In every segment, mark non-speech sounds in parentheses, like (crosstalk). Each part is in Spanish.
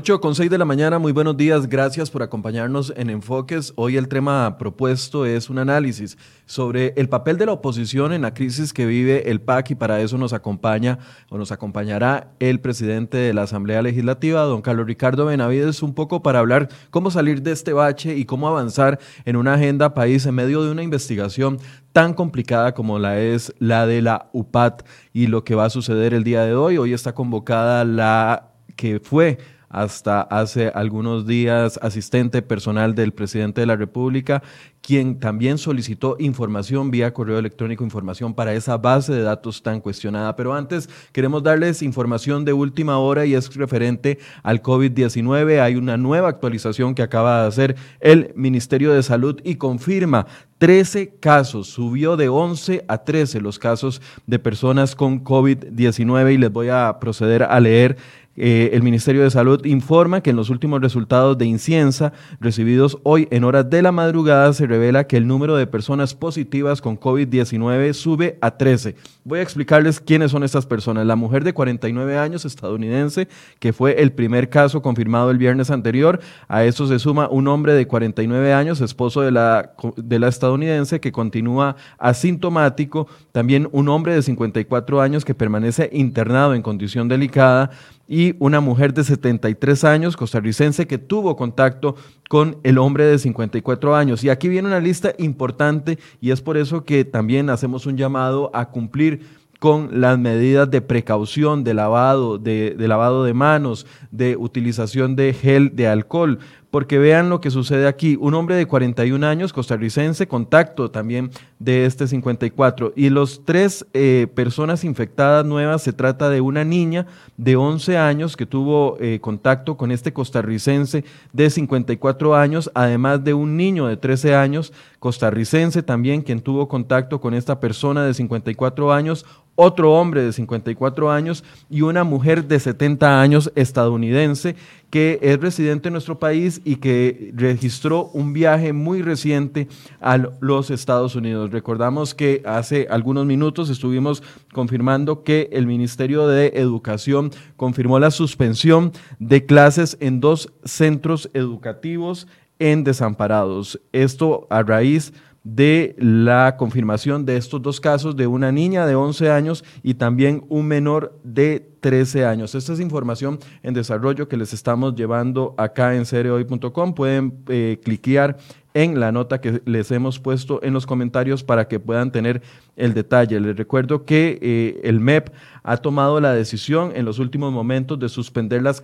8 con 6 de la mañana, muy buenos días, gracias por acompañarnos en Enfoques. Hoy el tema propuesto es un análisis sobre el papel de la oposición en la crisis que vive el PAC y para eso nos acompaña o nos acompañará el presidente de la Asamblea Legislativa, don Carlos Ricardo Benavides, un poco para hablar cómo salir de este bache y cómo avanzar en una agenda país en medio de una investigación tan complicada como la es la de la UPAT y lo que va a suceder el día de hoy. Hoy está convocada la que fue hasta hace algunos días asistente personal del presidente de la República, quien también solicitó información vía correo electrónico, información para esa base de datos tan cuestionada. Pero antes queremos darles información de última hora y es referente al COVID-19. Hay una nueva actualización que acaba de hacer el Ministerio de Salud y confirma 13 casos, subió de 11 a 13 los casos de personas con COVID-19 y les voy a proceder a leer eh, el Ministerio de Salud informa que en los últimos resultados de inciensa recibidos hoy en horas de la madrugada se revela que el número de personas positivas con COVID-19 sube a 13. Voy a explicarles quiénes son estas personas. La mujer de 49 años estadounidense, que fue el primer caso confirmado el viernes anterior. A eso se suma un hombre de 49 años, esposo de la, de la estadounidense, que continúa asintomático. También un hombre de 54 años que permanece internado en condición delicada y una mujer de 73 años costarricense que tuvo contacto con el hombre de 54 años. Y aquí viene una lista importante y es por eso que también hacemos un llamado a cumplir con las medidas de precaución, de lavado, de, de, lavado de manos, de utilización de gel, de alcohol, porque vean lo que sucede aquí. Un hombre de 41 años, costarricense, contacto también de este 54. Y los tres eh, personas infectadas nuevas, se trata de una niña de 11 años que tuvo eh, contacto con este costarricense de 54 años, además de un niño de 13 años, costarricense también, quien tuvo contacto con esta persona de 54 años, otro hombre de 54 años y una mujer de 70 años estadounidense que es residente en nuestro país y que registró un viaje muy reciente a los Estados Unidos. Recordamos que hace algunos minutos estuvimos confirmando que el Ministerio de Educación confirmó la suspensión de clases en dos centros educativos en desamparados. Esto a raíz de de la confirmación de estos dos casos de una niña de 11 años y también un menor de 13 años. Esta es información en desarrollo que les estamos llevando acá en cereoy.com. Pueden eh, cliquear en la nota que les hemos puesto en los comentarios para que puedan tener el detalle. Les recuerdo que eh, el MEP ha tomado la decisión en los últimos momentos de suspender las,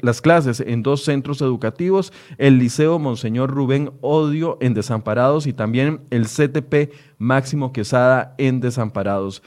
las clases en dos centros educativos, el Liceo Monseñor Rubén Odio en Desamparados y también el CTP Máximo Quesada en Desamparados.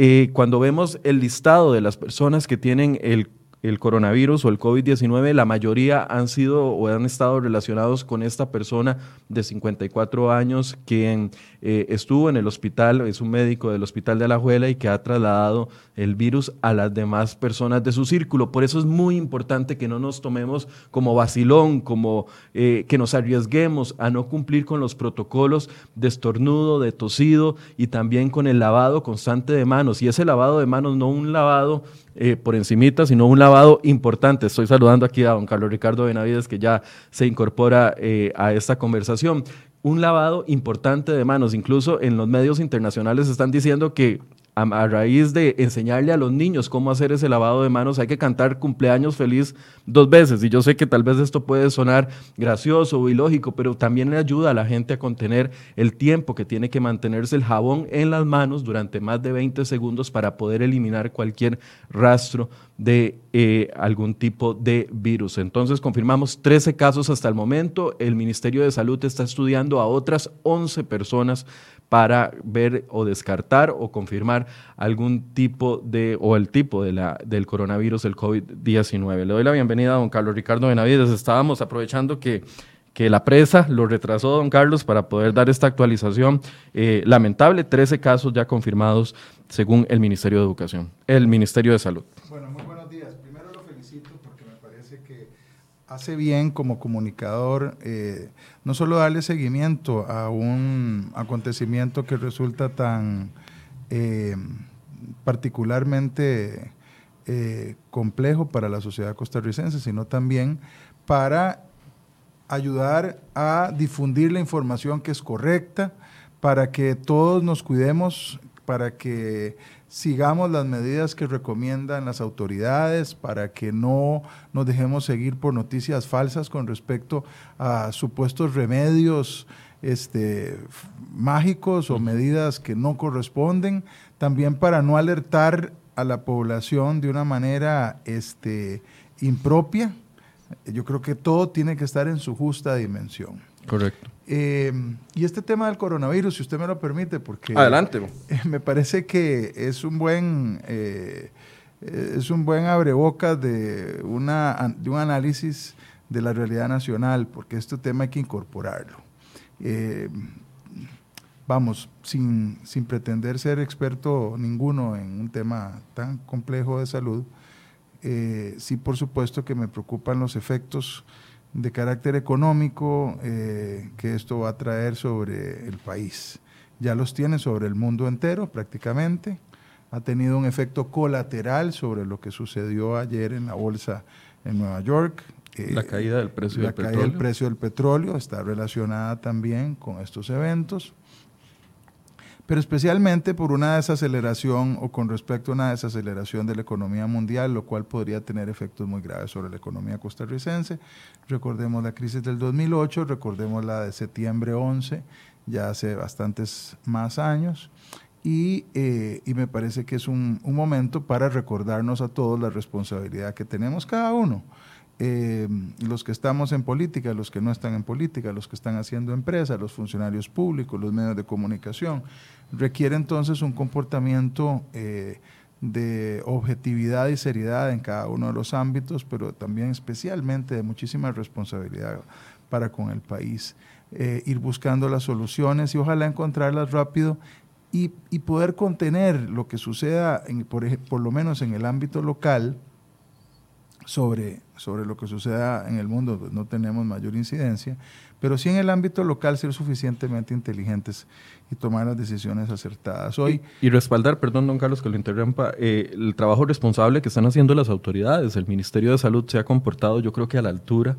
Eh, cuando vemos el listado de las personas que tienen el el coronavirus o el COVID-19, la mayoría han sido o han estado relacionados con esta persona de 54 años quien eh, estuvo en el hospital, es un médico del hospital de Alajuela y que ha trasladado el virus a las demás personas de su círculo. Por eso es muy importante que no nos tomemos como vacilón, como eh, que nos arriesguemos a no cumplir con los protocolos de estornudo, de tosido y también con el lavado constante de manos. Y ese lavado de manos no un lavado eh, por encimita, sino un lavado importante. Estoy saludando aquí a don Carlos Ricardo Benavides, que ya se incorpora eh, a esta conversación. Un lavado importante de manos. Incluso en los medios internacionales están diciendo que a, raíz de enseñarle a los niños cómo hacer ese lavado de manos, hay que cantar cumpleaños feliz dos veces. Y yo sé que tal vez esto puede sonar gracioso o ilógico, pero también le ayuda a la gente a contener el tiempo que tiene que mantenerse el jabón en las manos durante más de 20 segundos para poder eliminar cualquier rastro de eh, algún tipo de virus. Entonces confirmamos 13 casos hasta el momento. El Ministerio de Salud está estudiando a otras 11 personas para ver o descartar o confirmar algún tipo de, o el tipo de la, del coronavirus, el COVID-19. Le doy la bienvenida a don Carlos Ricardo Benavides. Estábamos aprovechando que, que la presa lo retrasó don Carlos para poder dar esta actualización. Eh, lamentable, 13 casos ya confirmados según el Ministerio de Educación, el Ministerio de Salud. Bueno, muy buenos días. Primero lo felicito porque me parece que hace bien como comunicador. Eh, no solo darle seguimiento a un acontecimiento que resulta tan eh, particularmente eh, complejo para la sociedad costarricense, sino también para ayudar a difundir la información que es correcta, para que todos nos cuidemos, para que sigamos las medidas que recomiendan las autoridades, para que no nos dejemos seguir por noticias falsas con respecto a supuestos remedios este, mágicos o medidas que no corresponden, también para no alertar a la población de una manera este, impropia. Yo creo que todo tiene que estar en su justa dimensión. Correcto. Eh, y este tema del coronavirus, si usted me lo permite, porque... Adelante. Me parece que es un buen... Eh, es un buen abrebocas de, una, de un análisis de la realidad nacional, porque este tema hay que incorporarlo. Eh, vamos, sin, sin, pretender ser experto ninguno en un tema tan complejo de salud, sí por supuesto que me preocupan los efectos de carácter económico eh, que esto va a traer sobre el país. Ya los tiene sobre el mundo entero prácticamente. Ha tenido un efecto colateral sobre lo que sucedió ayer en la bolsa en Nueva York. Eh, la caída del precio del petróleo. del precio del petróleo está relacionada también con estos eventos pero especialmente por una desaceleración o con respecto a una desaceleración de la economía mundial, lo cual podría tener efectos muy graves sobre la economía costarricense. Recordemos la crisis del 2008, recordemos la de septiembre 11, ya hace bastantes más años, y, eh, y me parece que es un, un momento para recordarnos a todos la responsabilidad que tenemos cada uno. Eh, los que estamos en política, los que no están en política, los que están haciendo empresa, los funcionarios públicos, los medios de comunicación, requiere entonces un comportamiento eh, de objetividad y seriedad en cada uno de los ámbitos, pero también especialmente de muchísima responsabilidad para con el país. Eh, ir buscando las soluciones y ojalá encontrarlas rápido y, poder contener lo que suceda, por, por lo menos en el ámbito local, sobre, sobre lo que suceda en el mundo, pues, no tenemos mayor incidencia, pero sí en el ámbito local ser suficientemente inteligentes y tomar las decisiones acertadas. Hoy, y, respaldar, perdón, don Carlos, que lo interrumpa, eh, el trabajo responsable que están haciendo las autoridades. El Ministerio de Salud se ha comportado, yo creo que a la altura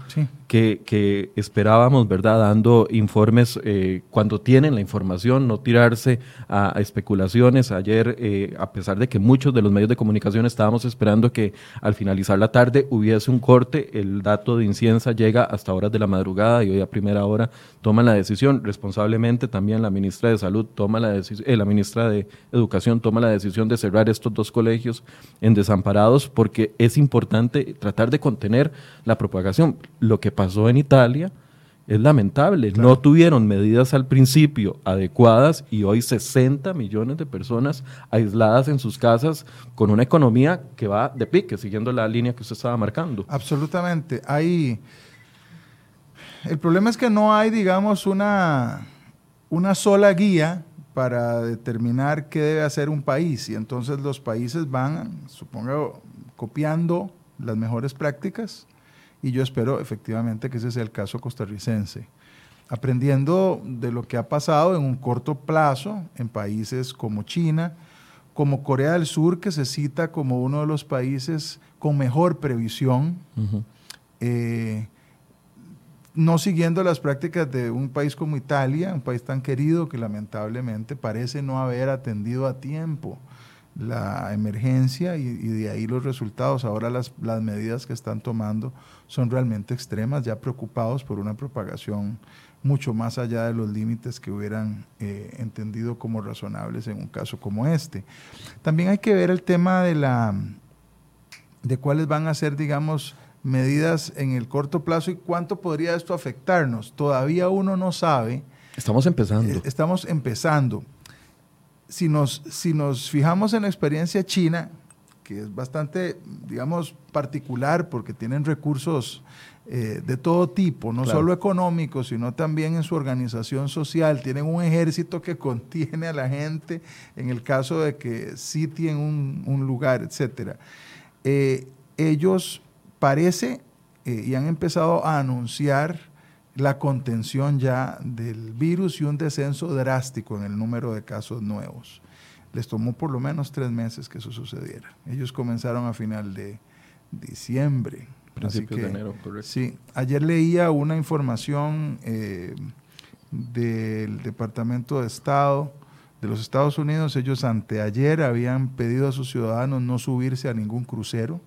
que, que, esperábamos, ¿verdad? Dando informes eh, cuando tienen la información, no tirarse a, especulaciones. Ayer, eh, a pesar de que muchos de los medios de comunicación estábamos esperando que al finalizar la tarde hubiese un corte, el dato de incienza llega hasta horas de la madrugada y hoy a primera hora toman la decisión. Responsablemente también la ministra de Salud toma la decisión, eh, la ministra de Educación toma la decisión de cerrar estos dos colegios en desamparados porque es importante tratar de contener la propagación. Lo que pasó en Italia es lamentable. No tuvieron medidas al principio adecuadas y hoy 60 millones de personas aisladas en sus casas con una economía que va de pique, siguiendo la línea que usted estaba marcando. Absolutamente. Hay... El problema es que no hay, digamos, una una sola guía para determinar qué debe hacer un país. Y entonces los países van, supongo, copiando las mejores prácticas. Y yo espero efectivamente que ese sea el caso costarricense. Aprendiendo de lo que ha pasado en un corto plazo en países como China, como Corea del Sur, que se cita como uno de los países con mejor previsión, no siguiendo las prácticas de un país como Italia, un país tan querido que lamentablemente parece no haber atendido a tiempo la emergencia y, de ahí los resultados. Ahora las, las, medidas que están tomando son realmente extremas, ya preocupados por una propagación mucho más allá de los límites que hubieran eh, entendido como razonables en un caso como este. También hay que ver el tema de la de cuáles van a ser, digamos, medidas en el corto plazo y cuánto podría esto afectarnos. Todavía uno no sabe. Estamos empezando. Eh, estamos empezando. Si nos, si nos fijamos en la experiencia china, que es bastante, digamos, particular porque tienen recursos eh, de todo tipo, no solo económicos, sino también en su organización social. Tienen un ejército que (laughs) contiene a la gente en el caso de que sitien un, un lugar, etc. Eh, ellos parece eh, y han empezado a anunciar la contención ya del virus y un descenso drástico en el número de casos nuevos. les tomó por lo menos tres meses que eso sucediera. Ellos comenzaron a final de diciembre. Principios de enero, correcto. Sí, ayer leía una información eh, del Departamento de Estado de los Estados Unidos. Ellos anteayer habían pedido a sus ciudadanos no subirse a ningún crucero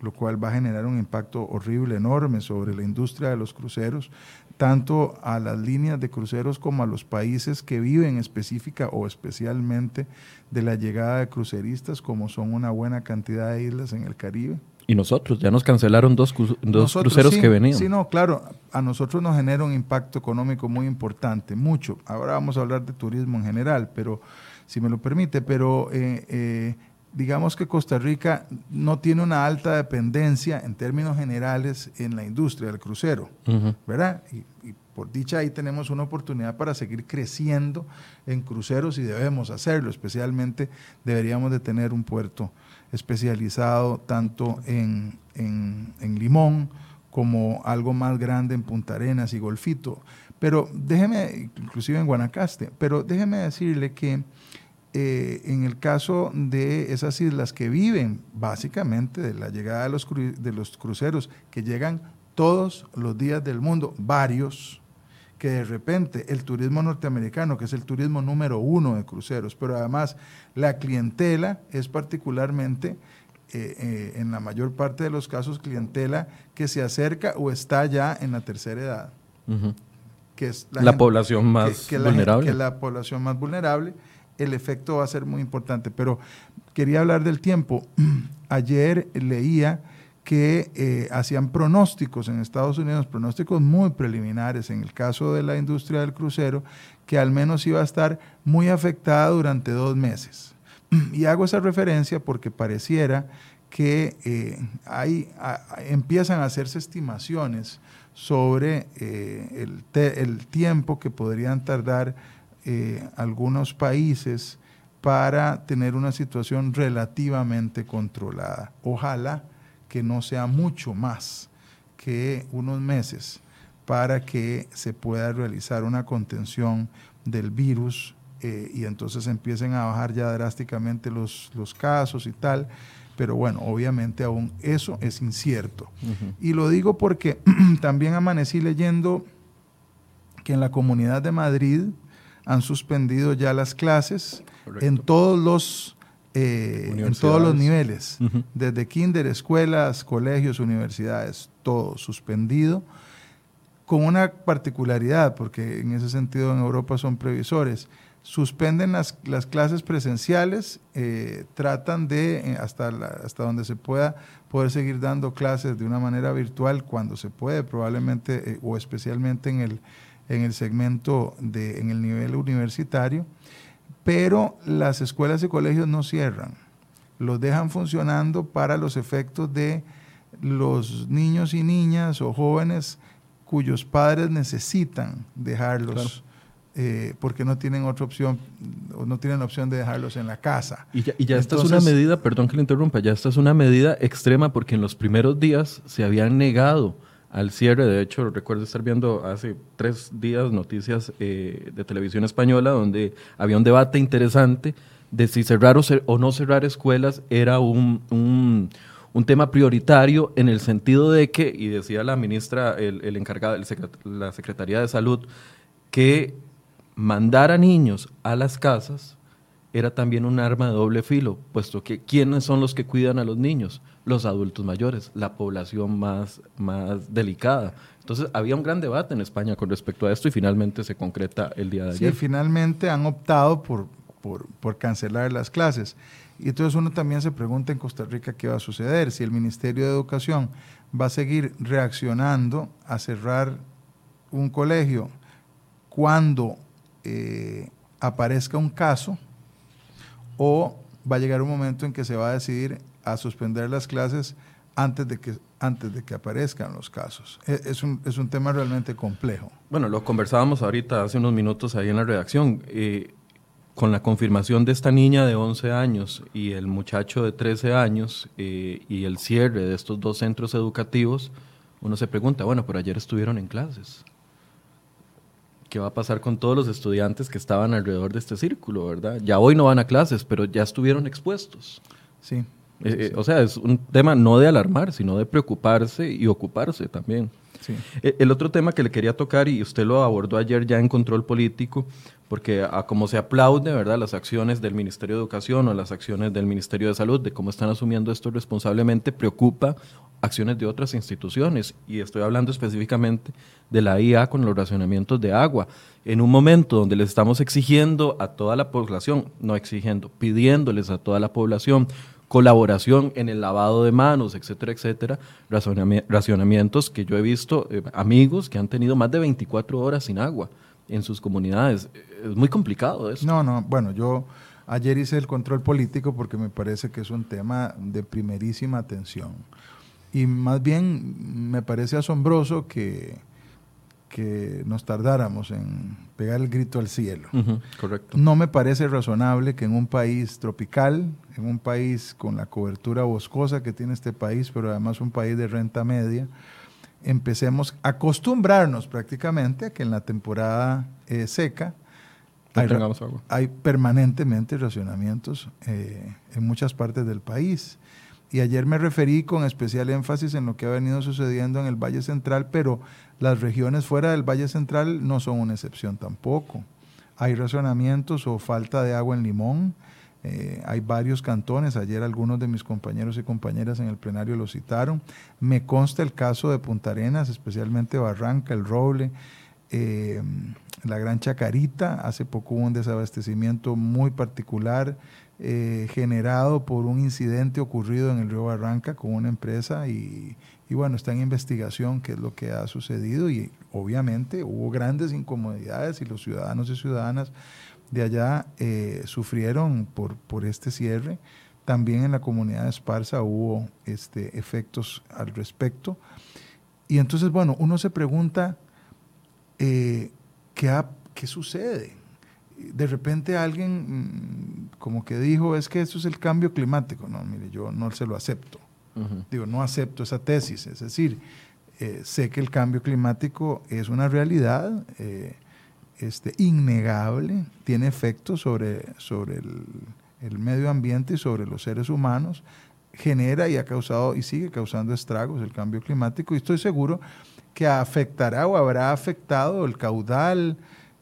lo cual va a generar un impacto horrible, enorme sobre la industria de los cruceros, tanto a las líneas de cruceros como a los países que viven específica o especialmente de la llegada de cruceristas, como son una buena cantidad de islas en el Caribe. Y nosotros, ya nos cancelaron dos, dos cruceros que venían. Sí, no, claro, a nosotros nos genera un impacto económico muy importante, mucho. Ahora vamos a hablar de turismo en general, pero si me lo permite, pero eh, eh, digamos que Costa Rica no tiene una alta dependencia en términos generales en la industria del crucero, ¿verdad? Y, por dicha ahí tenemos una oportunidad para seguir creciendo en cruceros y debemos hacerlo, especialmente deberíamos de tener un puerto especializado tanto en, en Limón como algo más grande en Punta Arenas y Golfito. Pero déjeme, inclusive en Guanacaste, pero déjeme decirle que eh, en el caso de esas islas que viven básicamente de la llegada de los, de los cruceros, que llegan todos los días del mundo, varios, que de repente el turismo norteamericano, que es el turismo número uno de cruceros, pero además la clientela es particularmente, eh, eh, en la mayor parte de los casos, clientela que se acerca o está ya en la tercera edad, que es la, población más vulnerable. que es la población más vulnerable el efecto va a ser muy importante. Pero quería hablar del tiempo. (clears throat) Ayer leía que eh, hacían pronósticos en Estados Unidos, pronósticos muy preliminares en el caso de la industria del crucero, que al menos iba a estar muy afectada durante dos meses. (clears throat) Y hago esa referencia porque pareciera que eh, hay, empiezan a hacerse estimaciones sobre eh, el, el tiempo que podrían tardar eh, algunos países para tener una situación relativamente controlada. Ojalá que no sea mucho más que unos meses para que se pueda realizar una contención del virus eh, y entonces empiecen a bajar ya drásticamente los, los casos y tal. Pero bueno, obviamente aún eso es incierto. Y lo digo porque (clears throat) también amanecí leyendo que en la Comunidad de Madrid, han suspendido ya las clases en todos los eh, en todos los niveles, desde kinder, escuelas, colegios, universidades, todo suspendido, con una particularidad, porque en ese sentido en Europa son previsores. Suspenden las, las clases presenciales, eh, tratan de, eh, hasta, hasta donde se pueda, poder seguir dando clases de una manera virtual cuando se puede, probablemente, o especialmente en el, en el segmento de, en el nivel universitario, pero las escuelas y colegios no cierran, los dejan funcionando para los efectos de los niños y niñas o jóvenes cuyos padres necesitan dejarlos. Eh, porque no tienen otra opción, o no tienen opción de dejarlos en la casa. Y ya, esta es una medida, perdón que le interrumpa, ya esta es una medida extrema porque en los primeros días se habían negado al cierre. De hecho, recuerdo estar viendo hace tres días noticias eh, de televisión española donde había un debate interesante de si cerrar o, no cerrar escuelas era un, un, tema prioritario en el sentido de que, y decía la ministra, el, el encargado, la Secretaría de Salud, que mandar a niños a las casas era también un arma de doble filo, puesto que ¿quiénes son los que cuidan a los niños? Los adultos mayores, la población más, más delicada. Entonces, había un gran debate en España con respecto a esto y finalmente se concreta el día de ayer. Sí, finalmente han optado por, por, por cancelar las clases. Y entonces uno también se pregunta en Costa Rica qué va a suceder, si el Ministerio de Educación va a seguir reaccionando a cerrar un colegio cuando eh, aparezca un caso o va a llegar un momento en que se va a decidir a suspender las clases antes de que, antes de que aparezcan los casos. E, es un, es un tema realmente complejo. Bueno, lo conversábamos ahorita hace unos minutos ahí en la redacción. Eh, con la confirmación de esta niña de 11 años y el muchacho de 13 años eh, y el cierre de estos dos centros educativos, uno se pregunta, bueno, pero ayer estuvieron en clases. ¿Qué va a pasar con todos los estudiantes que estaban alrededor de este círculo, verdad? Ya hoy no van a clases, pero ya estuvieron expuestos. Sí. Eh, eh, o sea, es un tema no de alarmar, sino de preocuparse y ocuparse también. Sí. Eh, el otro tema que le quería tocar, y usted lo abordó ayer ya en control político, porque a como se aplaude, ¿verdad?, las acciones del Ministerio de Educación o las acciones del Ministerio de Salud, de cómo están asumiendo esto responsablemente, preocupa acciones de otras instituciones. Y estoy hablando específicamente de la IA con los racionamientos de agua. En un momento donde les estamos exigiendo a toda la población, no exigiendo, pidiéndoles a toda la población colaboración en el lavado de manos, etcétera, etcétera, racionamientos que yo he visto, eh, amigos que han tenido más de 24 horas sin agua en sus comunidades. Es muy complicado eso. No, no, bueno, yo ayer hice el control político porque me parece que es un tema de primerísima atención. Y más bien me parece asombroso que, que nos tardáramos en pegar el grito al cielo. correcto. No me parece razonable que en un país tropical, en un país con la cobertura boscosa que tiene este país, pero además un país de renta media, empecemos a acostumbrarnos prácticamente a que en la temporada eh, seca hay, permanentemente racionamientos eh, en muchas partes del país. Y ayer me referí con especial énfasis en lo que ha venido sucediendo en el Valle Central, pero las regiones fuera del Valle Central no son una excepción tampoco. Hay racionamientos o falta de agua en Limón. Eh, hay varios cantones, ayer algunos de mis compañeros y compañeras en el plenario lo citaron. Me consta el caso de Punta Arenas, especialmente Barranca, El Roble, eh, la Gran Chacarita. Hace poco hubo un desabastecimiento muy particular eh, generado por un incidente ocurrido en el río Barranca con una empresa y, bueno, está en investigación qué es lo que ha sucedido y obviamente hubo grandes incomodidades y los ciudadanos y ciudadanas de allá eh, sufrieron por, por este cierre. También en la comunidad de Esparza hubo este, efectos al respecto. Y entonces, bueno, uno se pregunta eh, ¿qué, qué sucede de repente alguien mm, como que dijo, es que eso es el cambio climático. No, mire, yo no se lo acepto. Digo, no acepto esa tesis. Es decir, eh, sé que el cambio climático es una realidad eh, este, innegable, tiene efectos sobre, sobre el, el, medio ambiente y sobre los seres humanos, genera y ha causado y sigue causando estragos el cambio climático y estoy seguro que afectará o habrá afectado el caudal,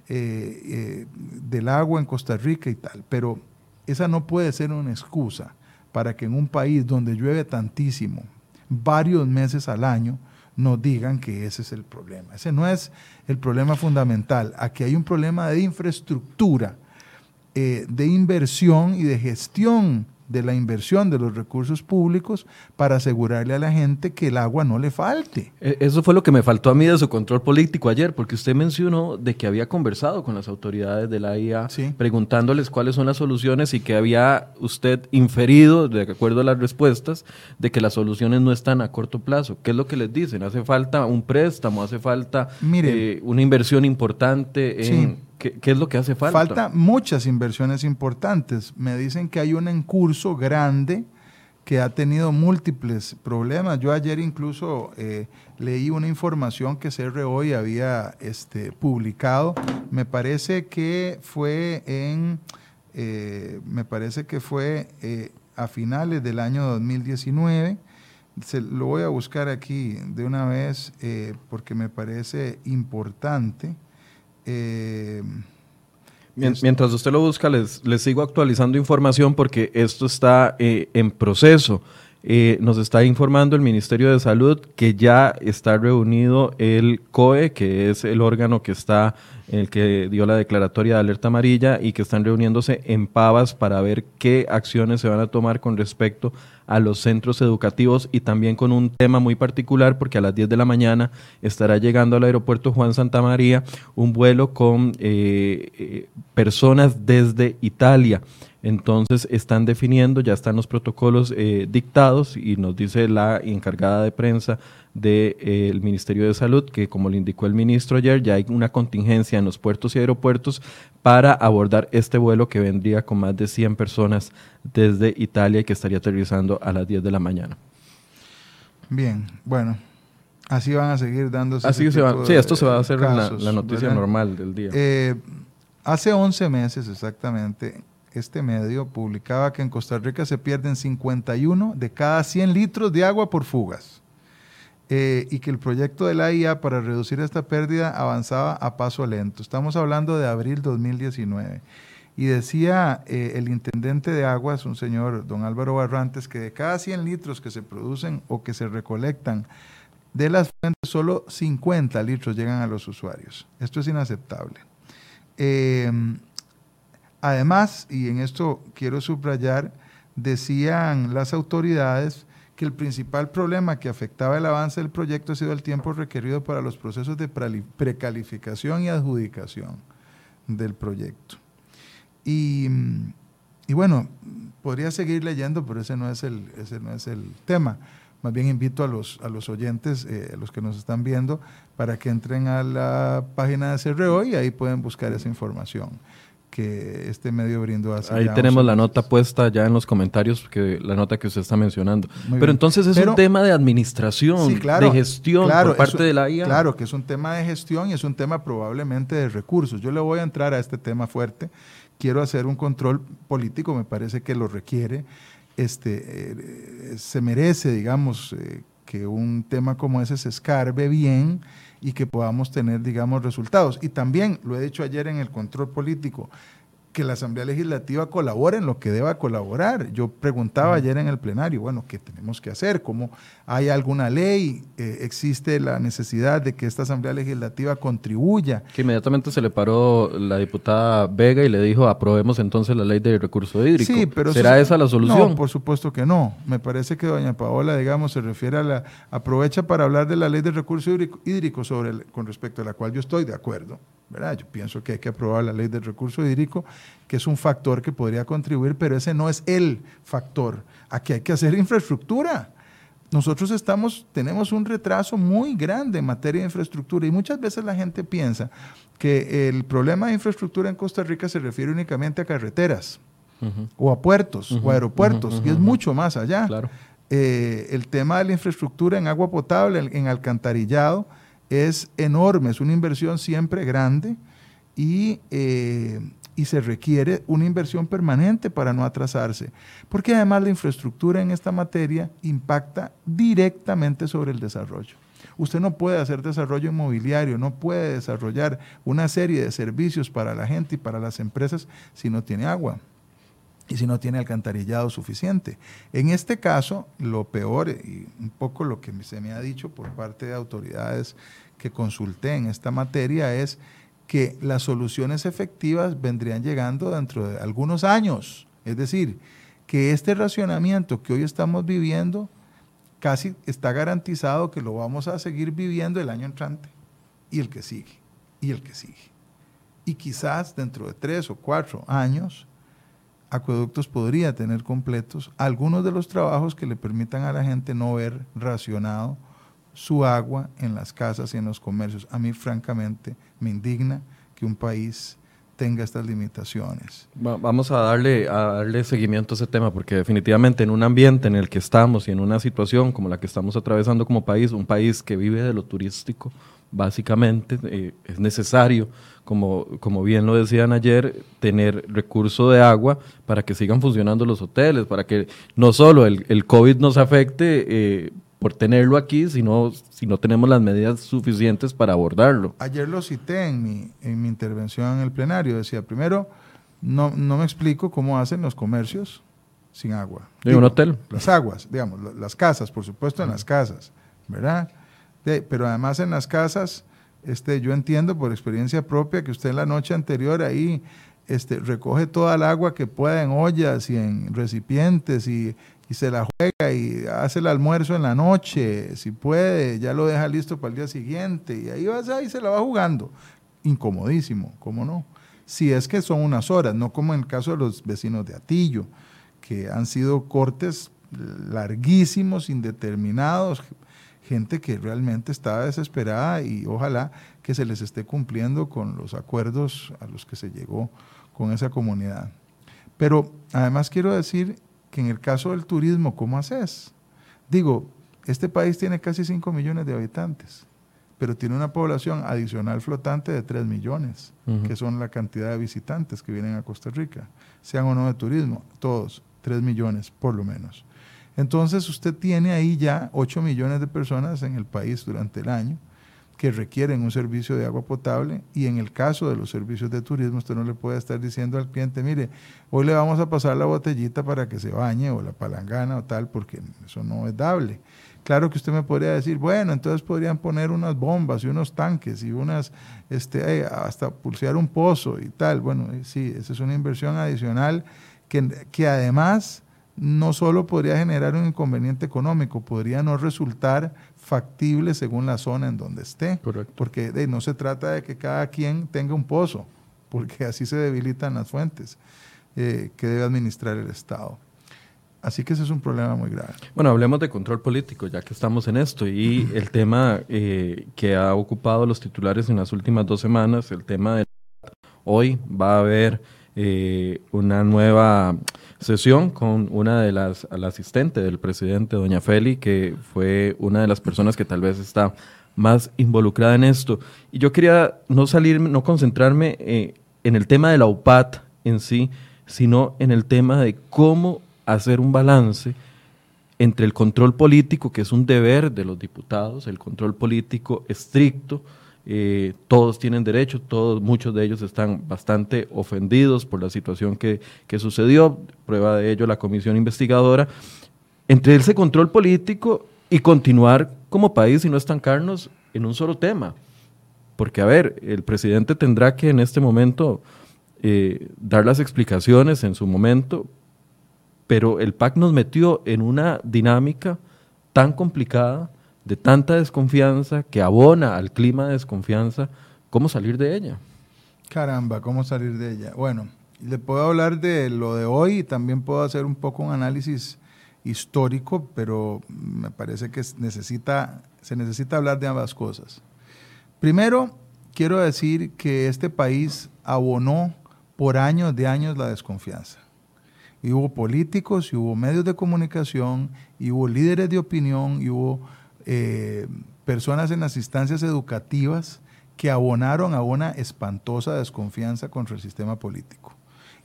eh, del agua en Costa Rica y tal, pero esa no puede ser una excusa para que en un país donde llueve tantísimo, varios meses al año, nos digan que ese es el problema. Ese no es el problema fundamental. Aquí hay un problema de infraestructura, eh, de inversión y de gestión de la inversión de los recursos públicos para asegurarle a la gente que el agua no le falte. E, eso fue lo que me faltó a mí de su control político ayer, porque usted mencionó de que había conversado con las autoridades de la IA preguntándoles cuáles son las soluciones y que había usted inferido, de acuerdo a las respuestas, de que las soluciones no están a corto plazo. ¿Qué es lo que les dicen? ¿Hace falta un préstamo? ¿Hace falta eh, una inversión importante en... ¿Qué, es lo que hace falta? Falta muchas inversiones importantes. Me dicen que hay un en curso grande que ha tenido múltiples problemas. Yo ayer incluso eh, leí una información que CR hoy había este, publicado. Me parece que fue en, eh, me parece que fue eh, a finales del año 2019. Se, lo voy a buscar aquí de una vez porque me parece importante. Eh, mientras usted lo busca, les, sigo actualizando información porque esto está eh, en proceso. Eh, nos está informando el Ministerio de Salud que ya está reunido el COE, que es el órgano que está, el que dio la declaratoria de alerta amarilla y que están reuniéndose en Pavas para ver qué acciones se van a tomar con respecto a los centros educativos y también con un tema muy particular porque a las 10 de la mañana estará llegando al aeropuerto Juan Santa María un vuelo con eh, eh, personas desde Italia. Entonces están definiendo, ya están los protocolos eh, dictados y nos dice la encargada de prensa del eh, Ministerio de Salud que como le indicó el ministro ayer, ya hay una contingencia en los puertos y aeropuertos para abordar este vuelo que vendría con más de 100 personas desde Italia y que estaría aterrizando a las 10 de la mañana. Bien, bueno, Así van a seguir dándose. Así se va, sí, esto se va a hacer la, noticia normal del día. Eh, hace 11 meses exactamente, este medio publicaba que en Costa Rica se pierden 51 de cada 100 litros de agua por fugas. Eh, y que el proyecto de la IA para reducir esta pérdida avanzaba a paso lento. Estamos hablando de abril 2019. Y decía eh, el intendente de aguas, un señor, don Álvaro Barrantes, que de cada 100 litros que se producen o que se recolectan de las fuentes, solo 50 litros llegan a los usuarios. Esto es inaceptable. Em, además, y en esto quiero subrayar, decían las autoridades que el principal problema que afectaba el avance del proyecto ha sido el tiempo requerido para los procesos de precalificación y adjudicación del proyecto. Y, bueno, podría seguir leyendo, pero ese no es el, ese no es el tema. Más bien invito a los, a los oyentes, eh, a los que nos están viendo, para que entren a la página de CRO y ahí pueden buscar esa información que este medio brindó hace Ahí tenemos la nota puesta ya en los comentarios, que la nota que usted está mencionando. Pero entonces es un tema de administración, de gestión por parte de la IA. Claro, que es un tema de gestión y es un tema probablemente de recursos. Yo le voy a entrar a este tema fuerte. Quiero hacer un control político, me parece que lo requiere. Este, eh, se merece, digamos, eh, que un tema como ese se escarbe bien y que podamos tener, digamos, resultados. Y también, lo he dicho ayer en el control político, que la Asamblea Legislativa colabore en lo que deba colaborar. Yo preguntaba ayer en el plenario, bueno, ¿qué tenemos que hacer? ¿Cómo hay alguna ley? Eh, ¿Existe la necesidad de que esta Asamblea Legislativa contribuya? Que inmediatamente se le paró la diputada Vega y le dijo, aprobemos entonces la ley de recurso hídrico. Sí, pero ¿Será esa la solución? No, por supuesto que no. Me parece que doña Paola, digamos, se refiere a la... aprovecha para hablar de la ley de recurso hídrico, sobre con respecto a la cual yo estoy de acuerdo. Yo pienso que hay que aprobar la ley del recurso hídrico, que es un factor que podría contribuir, pero ese no es el factor. Aquí hay que hacer infraestructura. Nosotros estamos, tenemos un retraso muy grande en materia de infraestructura y muchas veces la gente piensa que el problema de infraestructura en Costa Rica se refiere únicamente a carreteras o a puertos o aeropuertos y es mucho más allá. Eh, el tema de la infraestructura en agua potable, en alcantarillado, es enorme, es una inversión siempre grande y, eh, y, se requiere una inversión permanente para no atrasarse, porque además la infraestructura en esta materia impacta directamente sobre el desarrollo. Usted no puede hacer desarrollo inmobiliario, no puede desarrollar una serie de servicios para la gente y para las empresas si no tiene agua y si no tiene alcantarillado suficiente. En este caso, lo peor, y un poco lo que se me ha dicho por parte de autoridades que consulté en esta materia, es que las soluciones efectivas vendrían llegando dentro de algunos años. Es decir, que este racionamiento que hoy estamos viviendo casi está garantizado que lo vamos a seguir viviendo el año entrante y el que sigue, y el que sigue. Y quizás dentro de tres o cuatro años Acueductos podría tener completos algunos de los trabajos que le permitan a la gente no ver racionado su agua en las casas y en los comercios. A mí francamente me indigna que un país tenga estas limitaciones. Vamos a darle, darle seguimiento a ese tema, porque definitivamente en un ambiente en el que estamos y en una situación como la que estamos atravesando como país, un país que vive de lo turístico, básicamente eh, es necesario como, como bien lo decían ayer, tener recurso de agua para que sigan funcionando los hoteles, para que no solo el, el COVID nos afecte eh, por tenerlo aquí, sino si no tenemos las medidas suficientes para abordarlo. Ayer lo cité en mi, en mi intervención en el plenario, decía, primero, no, no me explico cómo hacen los comercios sin agua. ¿En un hotel? Las aguas, digamos, las casas, por supuesto en las casas, ¿verdad? pero además en las casas este, yo entiendo por experiencia propia que usted la noche anterior ahí este, recoge toda el agua que pueda en ollas y en recipientes y, se la juega y hace el almuerzo en la noche, si puede, ya lo deja listo para el día siguiente y ahí va, ahí se la va jugando. Incomodísimo, ¿cómo no? Si es que son unas horas, no como en el caso de los vecinos de Atillo, que han sido cortes larguísimos, indeterminados, gente que realmente estaba desesperada y ojalá que se les esté cumpliendo con los acuerdos a los que se llegó con esa comunidad. Pero además quiero decir que en el caso del turismo, ¿cómo haces? Digo, Este país tiene casi 5 millones de habitantes, pero tiene una población adicional flotante de 3 millones, que son la cantidad de visitantes que vienen a Costa Rica, sean o no de turismo, todos, 3 millones por lo menos. Entonces usted tiene ahí ya 8 millones de personas en el país durante el año que requieren un servicio de agua potable y en el caso de los servicios de turismo usted no le puede estar diciendo al cliente, mire, hoy le vamos a pasar la botellita para que se bañe o la palangana o tal, porque eso no es dable. Claro que usted me podría decir, bueno, entonces podrían poner unas bombas y unos tanques y unas, este, eh, hasta pulsear un pozo y tal. Bueno, eh, sí, esa es una inversión adicional que, que además no solo podría generar un inconveniente económico, podría no resultar factible según la zona en donde esté. Porque no se trata de que cada quien tenga un pozo, porque así se debilitan las fuentes eh, que debe administrar el Estado. Así que ese es un problema muy grave. Bueno, hablemos de control político, ya que estamos en esto. Y (laughs) el tema eh, que ha ocupado los titulares en las últimas dos semanas, el tema de hoy va a haber eh, una nueva sesión con una de las, la asistente del presidente, doña Feli, que fue una de las personas que tal vez está más involucrada en esto. Y yo quería no salir, no concentrarme eh, en el tema de la UPAT en sí, sino en el tema de cómo hacer un balance entre el control político, que es un deber de los diputados, el control político estricto, eh, todos tienen derecho, todos, muchos de ellos están bastante ofendidos por la situación que, sucedió, prueba de ello la comisión investigadora, entre ese control político y continuar como país y no estancarnos en un solo tema. Porque, a ver, el presidente tendrá que en este momento eh, dar las explicaciones en su momento, pero el PAC nos metió en una dinámica tan complicada de tanta desconfianza que abona al clima de desconfianza, ¿cómo salir de ella? Caramba, ¿cómo salir de ella? Bueno, le puedo hablar de lo de hoy y también puedo hacer un poco un análisis histórico, pero me parece que necesita, se necesita hablar de ambas cosas. Primero, quiero decir que este país abonó por años de años la desconfianza. Y hubo políticos, y hubo medios de comunicación, y hubo líderes de opinión, y hubo eh, personas en las instancias educativas que abonaron a una espantosa desconfianza contra el sistema político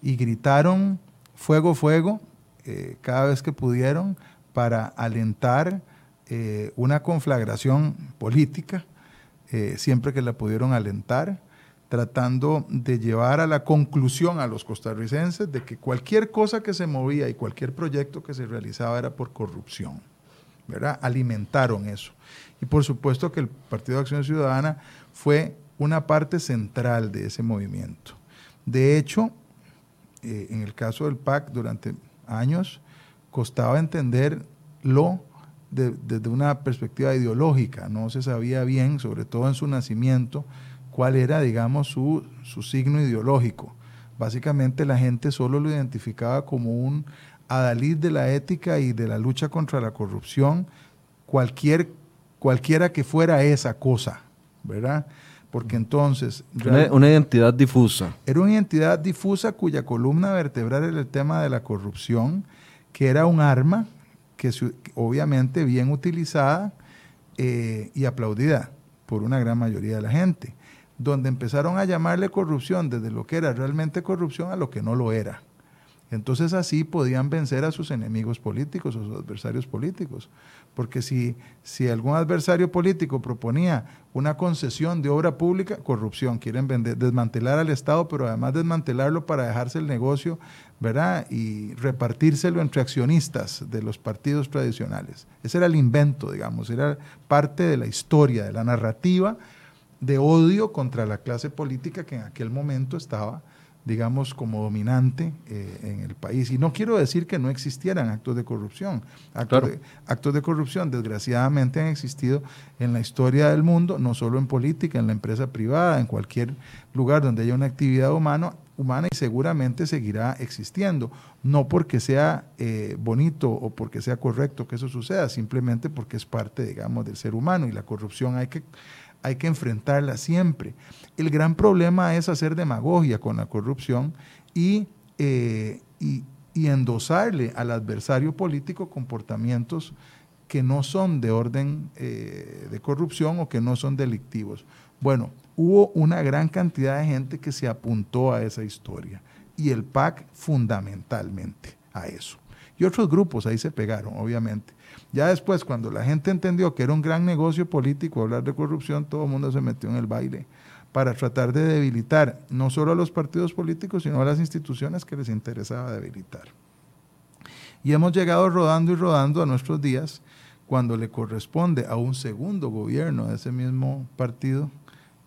y gritaron fuego, fuego eh, cada vez que pudieron para alentar eh, una conflagración política, siempre que la pudieron alentar, tratando de llevar a la conclusión a los costarricenses de que cualquier cosa que se movía y cualquier proyecto que se realizaba era por corrupción. Alimentaron eso. Y por supuesto que el Partido de Acción Ciudadana fue una parte central de ese movimiento. De hecho, eh, en el caso del PAC, durante años costaba entenderlo desde una perspectiva ideológica. No se sabía bien, sobre todo en su nacimiento, cuál era, digamos, su, su signo ideológico. Básicamente la gente solo lo identificaba como un adalid de la ética y de la lucha contra la corrupción, cualquier, cualquiera que fuera esa cosa, ¿verdad? Porque entonces... Una, identidad difusa. Era una identidad difusa cuya columna vertebral era el tema de la corrupción, que era un arma que obviamente bien utilizada eh, y aplaudida por una gran mayoría de la gente, donde empezaron a llamarle corrupción desde lo que era realmente corrupción a lo que no lo era. Entonces así podían vencer a sus enemigos políticos o sus adversarios políticos. Porque si, si algún adversario político proponía una concesión de obra pública, corrupción, quieren vender, desmantelar al Estado, pero además desmantelarlo para dejarse el negocio, ¿verdad? Y repartírselo entre accionistas de los partidos tradicionales. Ese era el invento, digamos, era parte de la historia, de la narrativa de odio contra la clase política que en aquel momento estaba digamos, como dominante eh, en el país. Y no quiero decir que no existieran actos de corrupción. Actos, de, actos de corrupción, desgraciadamente, han existido en la historia del mundo, no solo en política, en la empresa privada, en cualquier lugar donde haya una actividad humana, humana y seguramente seguirá existiendo. No porque sea eh, bonito o porque sea correcto que eso suceda, simplemente porque es parte, digamos, del ser humano y la corrupción hay que hay que enfrentarla siempre. El gran problema es hacer demagogia con la corrupción y, eh, endosarle al adversario político comportamientos que no son de orden eh, de corrupción o que no son delictivos. Bueno, hubo una gran cantidad de gente que se apuntó a esa historia y el PAC fundamentalmente a eso. Y otros grupos ahí se pegaron, obviamente. Ya después, cuando la gente entendió que era un gran negocio político hablar de corrupción, todo el mundo se metió en el baile para tratar de debilitar no solo a los partidos políticos, sino a las instituciones que les interesaba debilitar. Y hemos llegado rodando y rodando a nuestros días cuando le corresponde a un segundo gobierno de ese mismo partido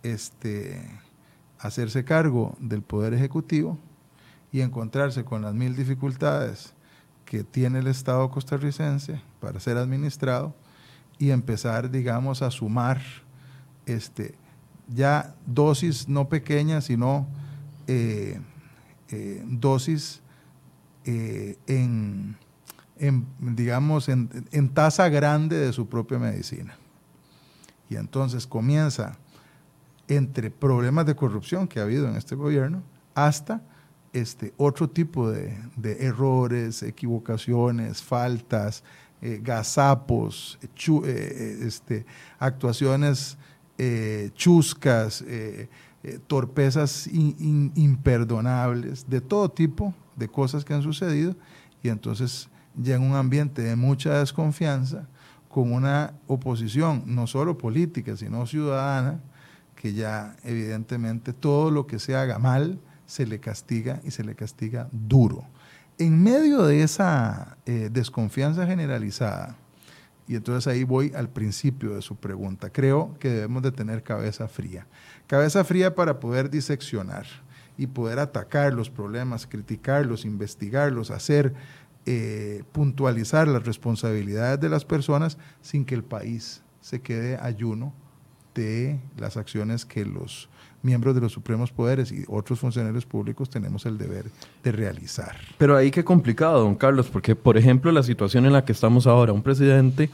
este, hacerse cargo del Poder Ejecutivo y encontrarse con las mil dificultades que tiene el Estado costarricense para ser administrado y empezar, digamos, a sumar este, ya dosis no pequeñas, sino eh, eh, dosis eh, en, digamos, en, en tasa grande de su propia medicina. Y entonces comienza entre problemas de corrupción que ha habido en este gobierno hasta este, otro tipo de, errores, equivocaciones, faltas, gazapos, este, actuaciones eh, chuscas, eh, eh, torpezas imperdonables, de todo tipo de cosas que han sucedido, y entonces ya en un ambiente de mucha desconfianza, con una oposición no solo política, sino ciudadana, que ya evidentemente todo lo que se haga mal se le castiga y se le castiga duro. En medio de esa desconfianza generalizada, y entonces ahí voy al principio de su pregunta. Creo que debemos de tener cabeza fría. Cabeza fría para poder diseccionar y poder atacar los problemas, criticarlos, investigarlos, hacer, eh, puntualizar las responsabilidades de las personas sin que el país se quede ayuno de las acciones que los miembros de los supremos poderes y otros funcionarios públicos tenemos el deber de realizar. Pero ahí qué complicado, don Carlos, porque por ejemplo la situación en la que estamos ahora, un presidente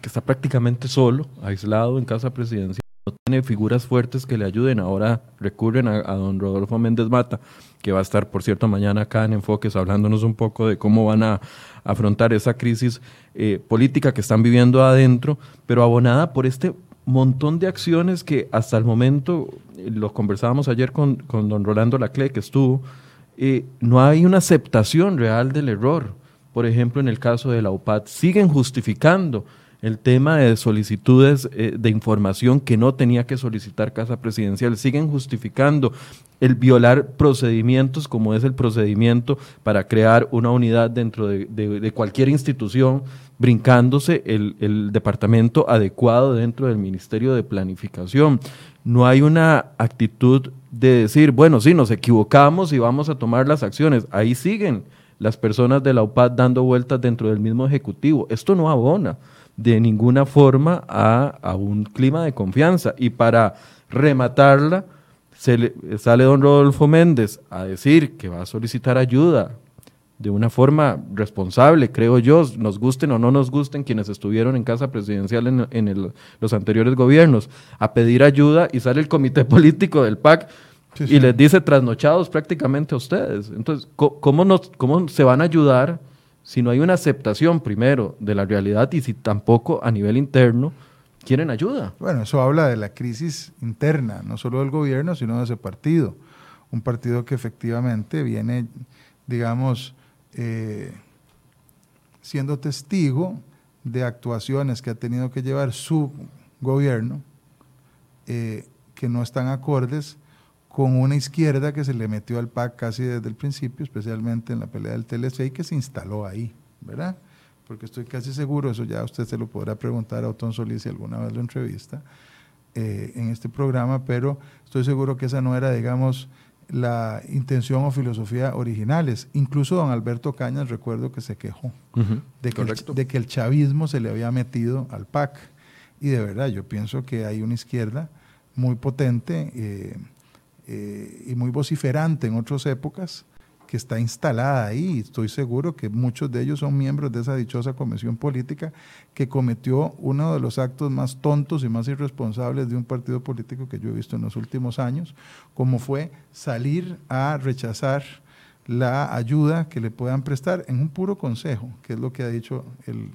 que está prácticamente solo, aislado en casa presidencial, no tiene figuras fuertes que le ayuden, ahora recurren a, don Rodolfo Méndez Mata, que va a estar, por cierto, mañana acá en Enfoques hablándonos un poco de cómo van a afrontar esa crisis eh, política que están viviendo adentro, pero abonada por este montón de acciones que hasta el momento, eh, lo conversábamos ayer con, con don Rolando Lacle, que estuvo, eh, no hay una aceptación real del error. Por ejemplo, en el caso de la UPAD, siguen justificando el tema de solicitudes eh, de información que no tenía que solicitar Casa Presidencial. Siguen justificando el violar procedimientos como es el procedimiento para crear una unidad dentro de cualquier institución brincándose el, departamento adecuado dentro del Ministerio de Planificación. No hay una actitud de decir, bueno, sí, nos equivocamos y vamos a tomar las acciones. Ahí siguen las personas de la UPAD dando vueltas dentro del mismo Ejecutivo. Esto no abona de ninguna forma a, a un clima de confianza. Y para rematarla, se le, sale don Rodolfo Méndez a decir que va a solicitar ayuda de una forma responsable, creo yo, nos gusten o no nos gusten quienes estuvieron en casa presidencial en, los anteriores gobiernos, a pedir ayuda y sale el comité (laughs) político del PAC y les dice trasnochados prácticamente a ustedes. Entonces, ¿cómo, nos, ¿cómo se van a ayudar si no hay una aceptación primero de la realidad y si tampoco a nivel interno quieren ayuda? Bueno, eso habla de la crisis interna, no solo del gobierno, sino de ese partido. Un partido que efectivamente viene, digamos, eh, siendo testigo de actuaciones que ha tenido que llevar su gobierno eh, que no están acordes con una izquierda que se le metió al PAC casi desde el principio, especialmente en la pelea del TLC y que se instaló ahí, ¿verdad? Porque estoy casi seguro, eso ya usted se lo podrá preguntar a Otón Solís si alguna vez lo entrevista eh, en este programa, pero estoy seguro que esa no era, digamos, la intención o filosofía originales. Incluso don Alberto Cañas recuerdo que se quejó de, que el, de, que el, chavismo se le había metido al PAC. Y de verdad, yo pienso que hay una izquierda muy potente eh, eh, y muy vociferante en otras épocas que está instalada ahí. Estoy seguro que muchos de ellos son miembros de esa dichosa comisión política que cometió uno de los actos más tontos y más irresponsables de un partido político que yo he visto en los últimos años, como fue salir a rechazar la ayuda que le puedan prestar en un puro consejo, que es lo que ha dicho el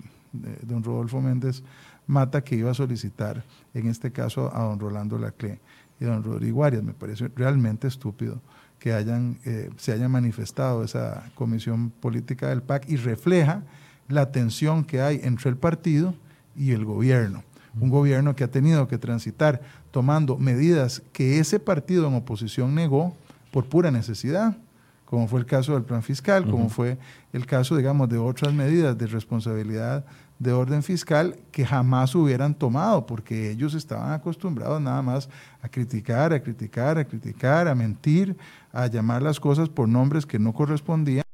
don Rodolfo Méndez Mata, que iba a solicitar, en este caso, a don Rolando Lacle y don Rodrigo Arias. Me parece realmente estúpido que hayan, eh, se haya manifestado esa comisión política del PAC y refleja la tensión que hay entre el partido y el gobierno. Un gobierno que ha tenido que transitar tomando medidas que ese partido en oposición negó por pura necesidad, como fue el caso del plan fiscal, como fue el caso, digamos, de otras medidas de responsabilidad de orden fiscal que jamás hubieran tomado, porque ellos estaban acostumbrados nada más a criticar, a criticar, a criticar, a mentir, a llamar las cosas por nombres que no correspondían,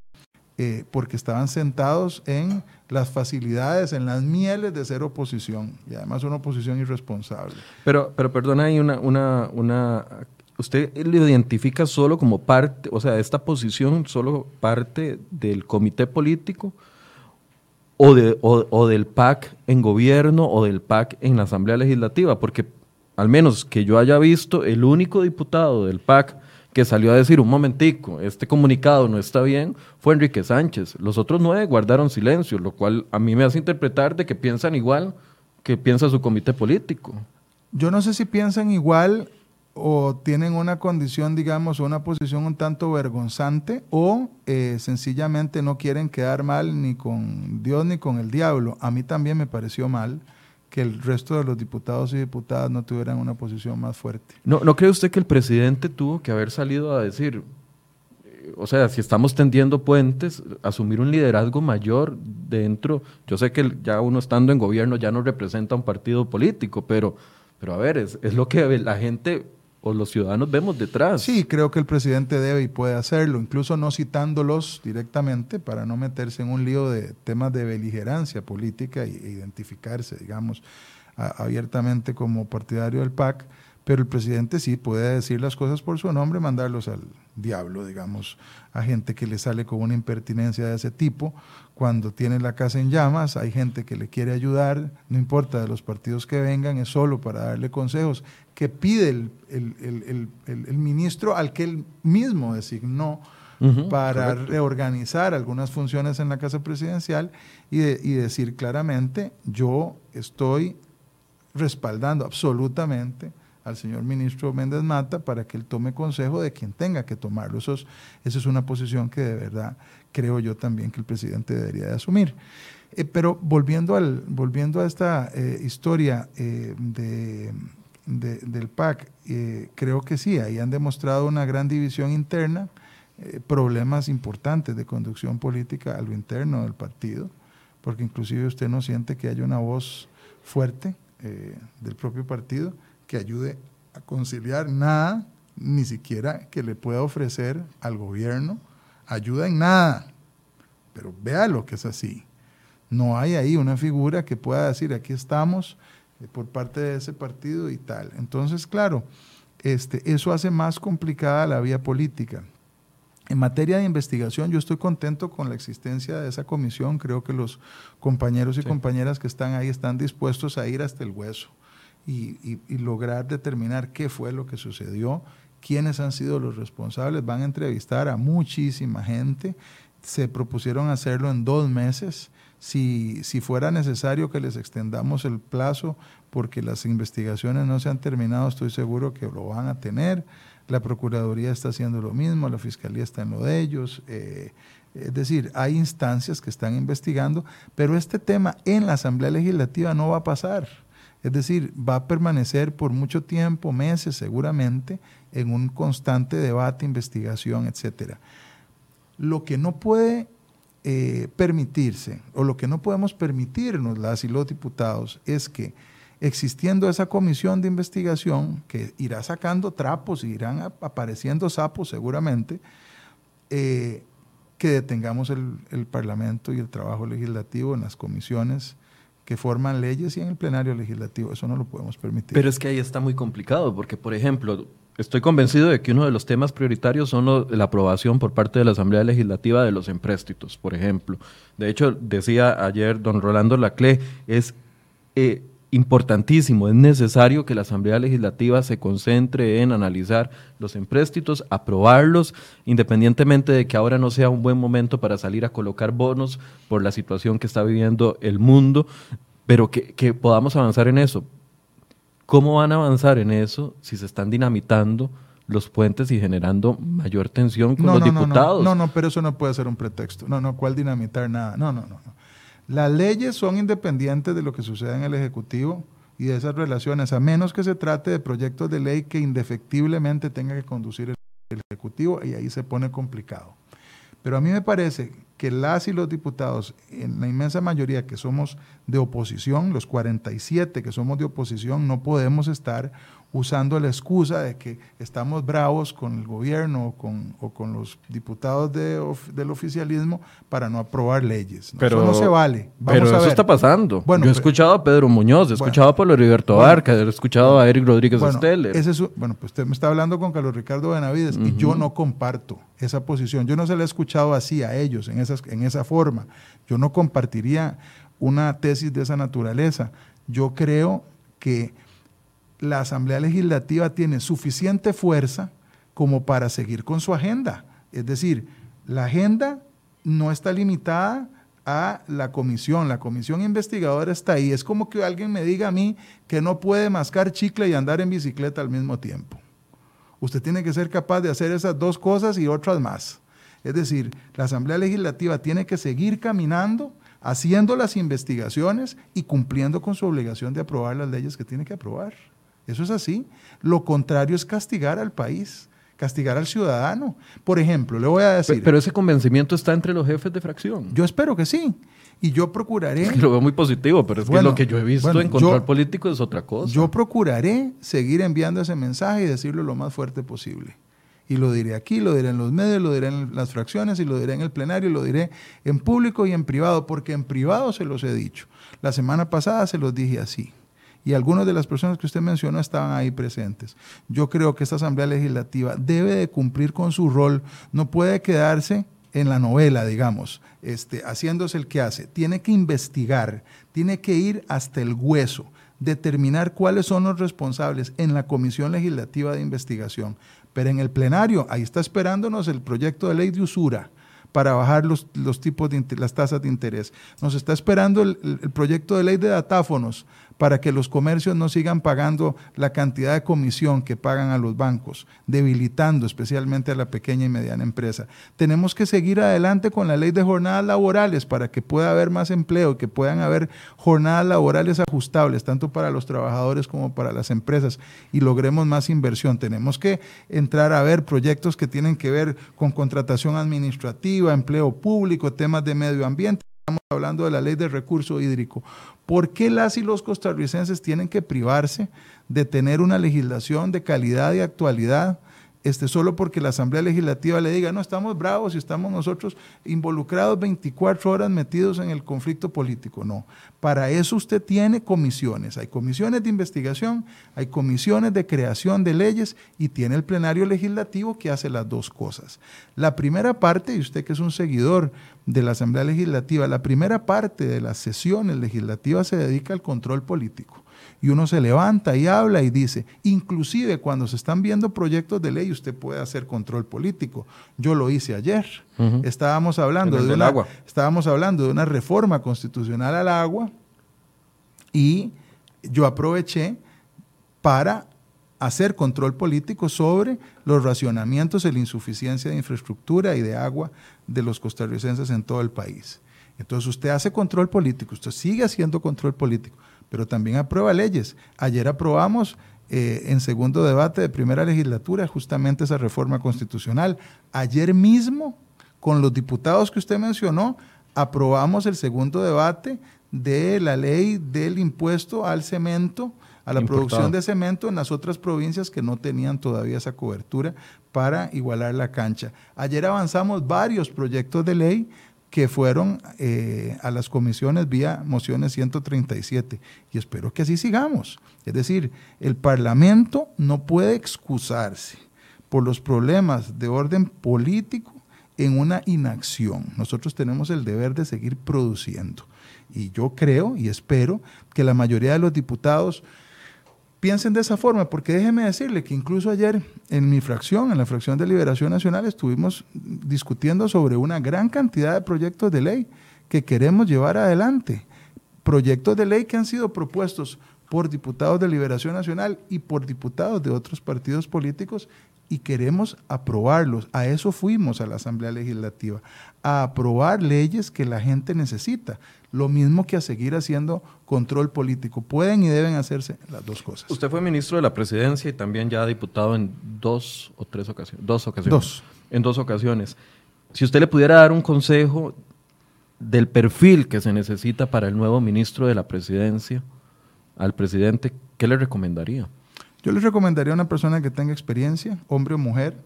eh, porque estaban sentados en las facilidades, en las mieles de ser oposición, y además una oposición irresponsable. Pero, pero perdona, hay una, una, una usted lo identifica solo como parte, o sea, esta posición solo parte del comité político o, de, o, del PAC en gobierno o del PAC en la Asamblea Legislativa, porque al menos que yo haya visto, el único diputado del PAC que salió a decir un momentico, este comunicado no está bien, fue Enrique Sánchez. Los otros nueve guardaron silencio, lo cual a mí me hace interpretar de que piensan igual que piensa su comité político. Yo no sé si piensan igual o tienen una condición, digamos, una posición un tanto vergonzante o eh, sencillamente no quieren quedar mal ni con Dios ni con el diablo. A mí también me pareció mal que el resto de los diputados y diputadas no tuvieran una posición más fuerte. ¿No, ¿no cree usted que el presidente tuvo que haber salido a decir, eh, o sea, si estamos tendiendo puentes, asumir un liderazgo mayor dentro, yo sé que ya uno estando en gobierno ya no representa un partido político, pero, pero a ver, es, es lo que la gente o los ciudadanos vemos detrás. Sí, creo que el presidente debe y puede hacerlo, incluso no citándolos directamente para no meterse en un lío de temas de beligerancia política e identificarse, digamos, abiertamente como partidario del PAC, pero el presidente sí puede decir las cosas por su nombre, mandarlos al diablo, digamos, a gente que le sale con una impertinencia de ese tipo, cuando tiene la casa en llamas, hay gente que le quiere ayudar, no importa de los partidos que vengan, es solo para darle consejos, que pide el, ministro al que él mismo designó para reorganizar algunas funciones en la casa presidencial y, y decir claramente, yo estoy respaldando absolutamente al señor ministro Méndez Mata para que él tome consejo de quien tenga que tomarlo. Eso es, esa es una posición que de verdad creo yo también que el presidente debería de asumir. Eh, pero volviendo, al, volviendo a esta eh, historia eh, de, del PAC, creo que sí, ahí han demostrado una gran división interna, problemas importantes de conducción política a lo interno del partido, porque inclusive usted no siente que haya una voz fuerte del propio partido que ayude a conciliar nada, ni siquiera que le pueda ofrecer al gobierno ayuda en nada. Pero vea lo que es así. No hay ahí una figura que pueda decir aquí estamos eh, por parte de ese partido y tal. Entonces, claro, este, eso hace más complicada la vía política. En materia de investigación, yo estoy contento con la existencia de esa comisión. Creo que los compañeros y compañeras que están ahí están dispuestos a ir hasta el hueso y, lograr determinar qué fue lo que sucedió, quiénes han sido los responsables. Van a entrevistar a muchísima gente. Se propusieron hacerlo en dos meses. Si, si fuera necesario que les extendamos el plazo porque las investigaciones no se han terminado, estoy seguro que lo van a tener. La Procuraduría está haciendo lo mismo, la Fiscalía está en lo de ellos. Eh, es decir, hay instancias que están investigando, pero este tema en la Asamblea Legislativa no va a pasar. Es decir, va a permanecer por mucho tiempo, meses seguramente, en un constante debate, investigación, etc. Lo que no puede eh, permitirse, o lo que no podemos permitirnos las y los diputados, es que existiendo esa comisión de investigación, que irá sacando trapos y irán apareciendo sapos seguramente, eh, que detengamos el, el Parlamento y el trabajo legislativo en las comisiones que forman leyes y en el plenario legislativo. Eso no lo podemos permitir. Pero es que ahí está muy complicado, porque, por ejemplo, estoy convencido de que uno de los temas prioritarios son la aprobación por parte de la Asamblea Legislativa de los empréstitos, por ejemplo. De hecho, decía ayer don Rolando Lacle, es eh, importantísimo, es necesario que la Asamblea Legislativa se concentre en analizar los empréstitos, aprobarlos, independientemente de que ahora no sea un buen momento para salir a colocar bonos por la situación que está viviendo el mundo, pero que podamos avanzar en eso. ¿Cómo van a avanzar en eso si se están dinamitando los puentes y generando mayor tensión con los diputados? No, no, no, pero eso no puede ser un pretexto. No, no, ¿cuál dinamitar nada? No, no, no. no. Las leyes son independientes de lo que sucede en el Ejecutivo y de esas relaciones, a menos que se trate de proyectos de ley que indefectiblemente tenga que conducir el Ejecutivo y ahí se pone complicado. Pero a mí me parece que las y los diputados, en la inmensa mayoría que somos de oposición, los 47 que somos de oposición, no podemos estar usando la excusa de que estamos bravos con el gobierno o con, o con los diputados del oficialismo para no aprobar leyes. Pero, eso no se vale. pero eso está pasando. Bueno, Yo he escuchado a Pedro Muñoz, he escuchado a Pablo Heriberto Barca, he escuchado a Eric Rodríguez bueno, Ese bueno, pues usted me está hablando con Carlos Ricardo Benavides y yo no comparto esa posición. Yo no se la he escuchado así a ellos, en, esas, en esa forma. Yo no compartiría una tesis de esa naturaleza. Yo creo que la Asamblea Legislativa tiene suficiente fuerza como para seguir con su agenda. Es decir, la agenda no está limitada a la comisión, la comisión investigadora está ahí. Es como que alguien me diga a mí que no puede mascar chicle y andar en bicicleta al mismo tiempo. Usted tiene que ser capaz de hacer esas dos cosas y otras más. Es decir, la Asamblea Legislativa tiene que seguir caminando, haciendo las investigaciones y cumpliendo con su obligación de aprobar las leyes que tiene que aprobar. Eso es así. Lo contrario es castigar al país, castigar al ciudadano. Por ejemplo, le voy a decir... Pero ese convencimiento está entre los jefes de fracción. Yo espero que sí. Y yo procuraré... Lo veo muy positivo, pero es que lo que yo he visto en control político es otra cosa. Yo procuraré seguir enviando ese mensaje y decirlo lo más fuerte posible. Y lo diré aquí, lo diré en los medios, lo diré en las fracciones, y lo diré en el plenario, y lo diré en público y en privado, porque en privado se los he dicho. La semana pasada se los dije así y algunas de las personas que usted mencionó estaban ahí presentes. Yo creo que esta Asamblea Legislativa debe de cumplir con su rol, no puede quedarse en la novela, digamos, este, haciéndose el que hace. Tiene que investigar, tiene que ir hasta el hueso, determinar cuáles son los responsables en la Comisión Legislativa de Investigación. Pero en el plenario, ahí está esperándonos el proyecto de ley de usura para bajar los, los tipos de las tasas de interés. Nos está esperando el, el proyecto de ley de datáfonos para que los comercios no sigan pagando la cantidad de comisión que pagan a los bancos, debilitando especialmente a la pequeña y mediana empresa. Tenemos que seguir adelante con la ley de jornadas laborales para que pueda haber más empleo y que puedan haber jornadas laborales ajustables, tanto para los trabajadores como para las empresas, y logremos más inversión. Tenemos que entrar a ver proyectos que tienen que ver con contratación administrativa, empleo público, temas de medio ambiente. Estamos hablando de la ley de recurso hídrico. ¿Por qué las y los costarricenses tienen que privarse de tener una legislación de calidad y actualidad? Este, solo porque la Asamblea Legislativa le diga, no, estamos bravos y estamos nosotros involucrados 24 horas metidos en el conflicto político. No, para eso usted tiene comisiones. Hay comisiones de investigación, hay comisiones de creación de leyes y tiene el plenario legislativo que hace las dos cosas. La primera parte, y usted que es un seguidor de la Asamblea Legislativa, la primera parte de las sesiones legislativas se dedica al control político. Y uno se levanta y habla y dice, inclusive cuando se están viendo proyectos de ley, usted puede hacer control político. Yo lo hice ayer. estábamos, hablando de una, estábamos hablando de una reforma constitucional al agua y yo aproveché para hacer control político sobre los racionamientos y la insuficiencia de infraestructura y de agua de los costarricenses en todo el país. Entonces usted hace control político, usted sigue haciendo control político, pero también aprueba leyes. Ayer aprobamos eh, en segundo debate de primera legislatura justamente esa reforma constitucional. Ayer mismo, con los diputados que usted mencionó, aprobamos el segundo debate de la ley del impuesto al cemento a la producción de cemento en las otras provincias que no tenían todavía esa cobertura para igualar la cancha. Ayer avanzamos varios proyectos de ley que fueron eh, a las comisiones vía mociones 137 y espero que así sigamos. Es decir, el Parlamento no puede excusarse por los problemas de orden político en una inacción. Nosotros tenemos el deber de seguir produciendo. Y yo creo y espero que la mayoría de los diputados piensen de esa forma, porque déjeme decirle que incluso ayer en mi fracción, en la fracción de Liberación Nacional, estuvimos discutiendo sobre una gran cantidad de proyectos de ley que queremos llevar adelante. Proyectos de ley que han sido propuestos por diputados de Liberación Nacional y por diputados de otros partidos políticos y queremos aprobarlos. A eso fuimos a la Asamblea Legislativa, a aprobar leyes que la gente necesita. Lo mismo que a seguir haciendo control político. Pueden y deben hacerse las dos cosas. Usted fue ministro de la presidencia y también ya diputado en dos o tres ocasiones. Dos ocasiones. Dos. En dos ocasiones. Si usted le pudiera dar un consejo del perfil que se necesita para el nuevo ministro de la presidencia al presidente, ¿qué le recomendaría? Yo les recomendaría a una persona que tenga experiencia, hombre o mujer,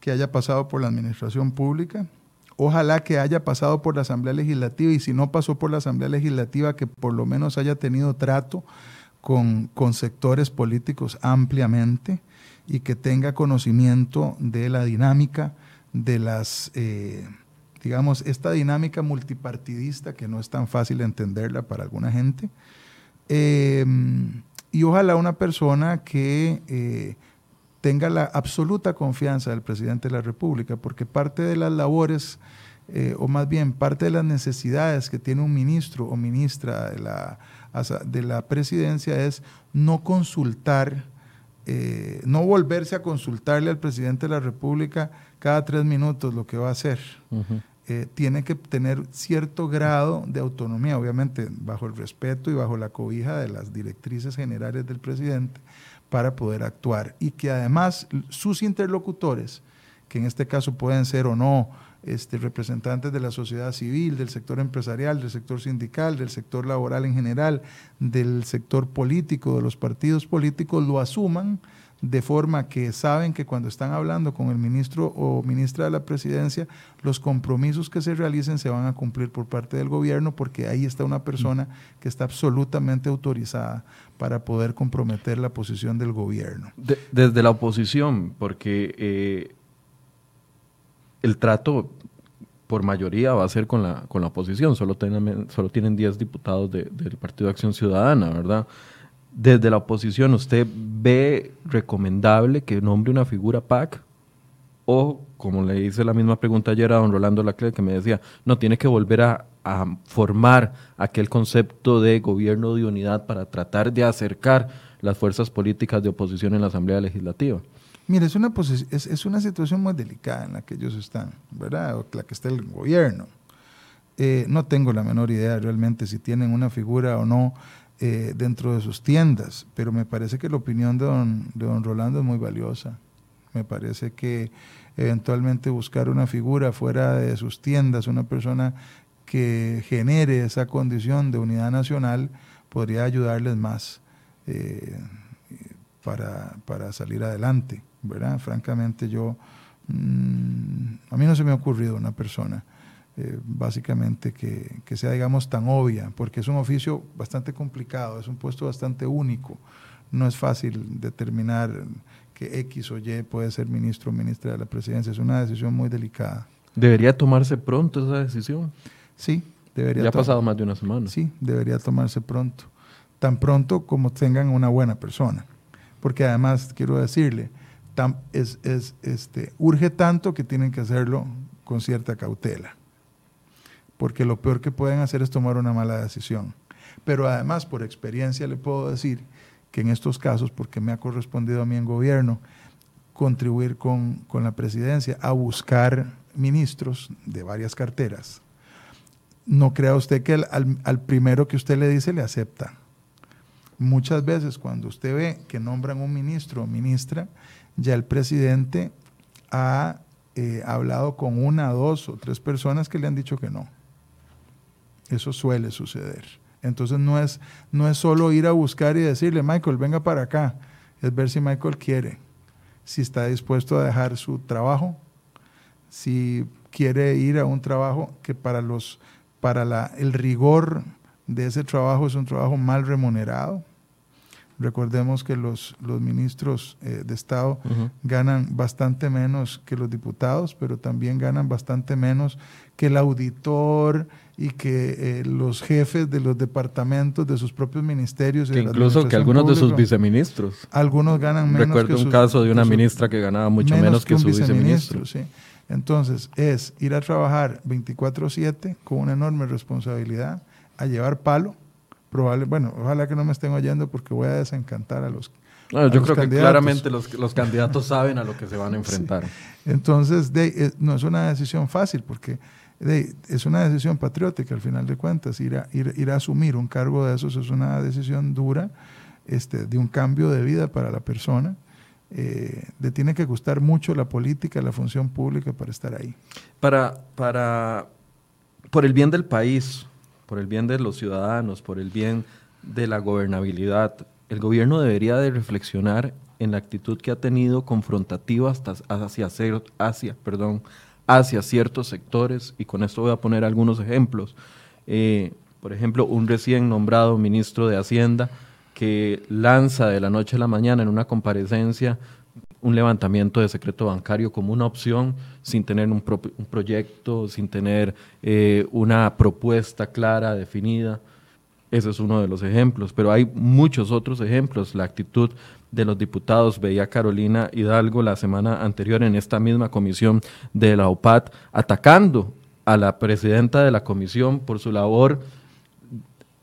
que haya pasado por la administración pública, ojalá que haya pasado por la Asamblea Legislativa y si no pasó por la Asamblea Legislativa, que por lo menos haya tenido trato con, sectores políticos ampliamente y que tenga conocimiento de la dinámica de las, eh, digamos, esta dinámica multipartidista que no es tan fácil entenderla para alguna gente. Eh, y ojalá una persona que eh, tenga la absoluta confianza del presidente de la República, porque parte de las labores, eh, o más bien parte de las necesidades que tiene un ministro o ministra de la, de la presidencia es no consultar, eh, no volverse a consultarle al presidente de la República cada tres minutos lo que va a hacer. Eh, tiene que tener cierto grado de autonomía, obviamente bajo el respeto y bajo la cobija de las directrices generales del presidente para poder actuar. Y que además sus interlocutores, que en este caso pueden ser o no este, representantes de la sociedad civil, del sector empresarial, del sector sindical, del sector laboral en general, del sector político, de los partidos políticos, lo asuman de forma que saben que cuando están hablando con el ministro o ministra de la presidencia, los compromisos que se realicen se van a cumplir por parte del gobierno porque ahí está una persona que está absolutamente autorizada para poder comprometer la posición del gobierno. desde la oposición, porque eh, el trato por mayoría va a ser con la, con la oposición, solo tienen, solo tienen 10 diputados del Partido de Acción Ciudadana, ¿verdad? Desde la oposición, ¿usted ve recomendable que nombre una figura PAC? O, como le hice la misma pregunta ayer a don Rolando Laclé, que me decía, no, tiene que volver a, formar aquel concepto de gobierno de unidad para tratar de acercar las fuerzas políticas de oposición en la Asamblea Legislativa. Mire, es una, es, es, una situación muy delicada en la que ellos están, ¿verdad? La que está el gobierno. Eh, no tengo la menor idea realmente si tienen una figura o no eh, dentro de sus tiendas, pero me parece que la opinión de don, de don Rolando es muy valiosa. Me parece que eventualmente buscar una figura fuera de sus tiendas, una persona que genere esa condición de unidad nacional, podría ayudarles más eh, para, para, salir adelante. ¿verdad? Francamente, yo, mm, a mí no se me ha ocurrido una persona eh, básicamente que, sea, digamos, tan obvia, porque es un oficio bastante complicado, es un puesto bastante único. No es fácil determinar que X o Y puede ser ministro o ministra de la presidencia. Es una decisión muy delicada. ¿Debería tomarse pronto esa decisión? Sí, debería. Ya ha pasado más de una semana. Sí, debería tomarse pronto. Tan pronto como tengan una buena persona. Porque además, quiero decirle, es, es, este, urge tanto que tienen que hacerlo con cierta cautela porque lo peor que pueden hacer es tomar una mala decisión. Pero además, por experiencia le puedo decir que en estos casos, porque me ha correspondido a mí en gobierno, contribuir con, la presidencia a buscar ministros de varias carteras, no crea usted que al, al, primero que usted le dice le acepta. Muchas veces cuando usted ve que nombran un ministro o ministra, ya el presidente ha eh, hablado con una, dos o tres personas que le han dicho que no. Eso suele suceder. Entonces no es, no es solo ir a buscar y decirle, Michael, venga para acá. Es ver si Michael quiere, si está dispuesto a dejar su trabajo, si quiere ir a un trabajo que para, los, para la, el rigor de ese trabajo es un trabajo mal remunerado. Recordemos que los, los ministros eh, de Estado ganan bastante menos que los diputados, pero también ganan bastante menos que el auditor, y que eh, los jefes de los departamentos de sus propios ministerios. Que incluso que algunos de sus viceministros. Algunos ganan menos. Recuerdo un caso de una ministra que ganaba mucho menos, que, su viceministro. Sí. Entonces, es ir a trabajar 24/7 con una enorme responsabilidad, a llevar palo. Probable, bueno, ojalá que no me estén oyendo porque voy a desencantar a los yo creo que claramente los, los, candidatos saben a lo que se van a (laughs) enfrentar. Entonces, de, eh, no es una decisión fácil porque es una decisión patriótica al final de cuentas. Ir a, ir, a asumir un cargo de esos es una decisión dura, este, de un cambio de vida para la persona. Eh, le tiene que gustar mucho la política, la función pública para estar ahí. Para, para, por el bien del país, por el bien de los ciudadanos, por el bien de la gobernabilidad, el gobierno debería de reflexionar en la actitud que ha tenido confrontativa hasta hacia, hacia, perdón, hacia ciertos sectores, y con esto voy a poner algunos ejemplos. Eh, por ejemplo, un recién nombrado ministro de Hacienda que lanza de la noche a la mañana en una comparecencia un levantamiento de secreto bancario como una opción sin tener un, proyecto, sin tener eh, una propuesta clara, definida. Ese es uno de los ejemplos, pero hay muchos otros ejemplos. La actitud de los diputados, veía Carolina Hidalgo la semana anterior en esta misma comisión de la OPAT, atacando a la presidenta de la comisión por su labor,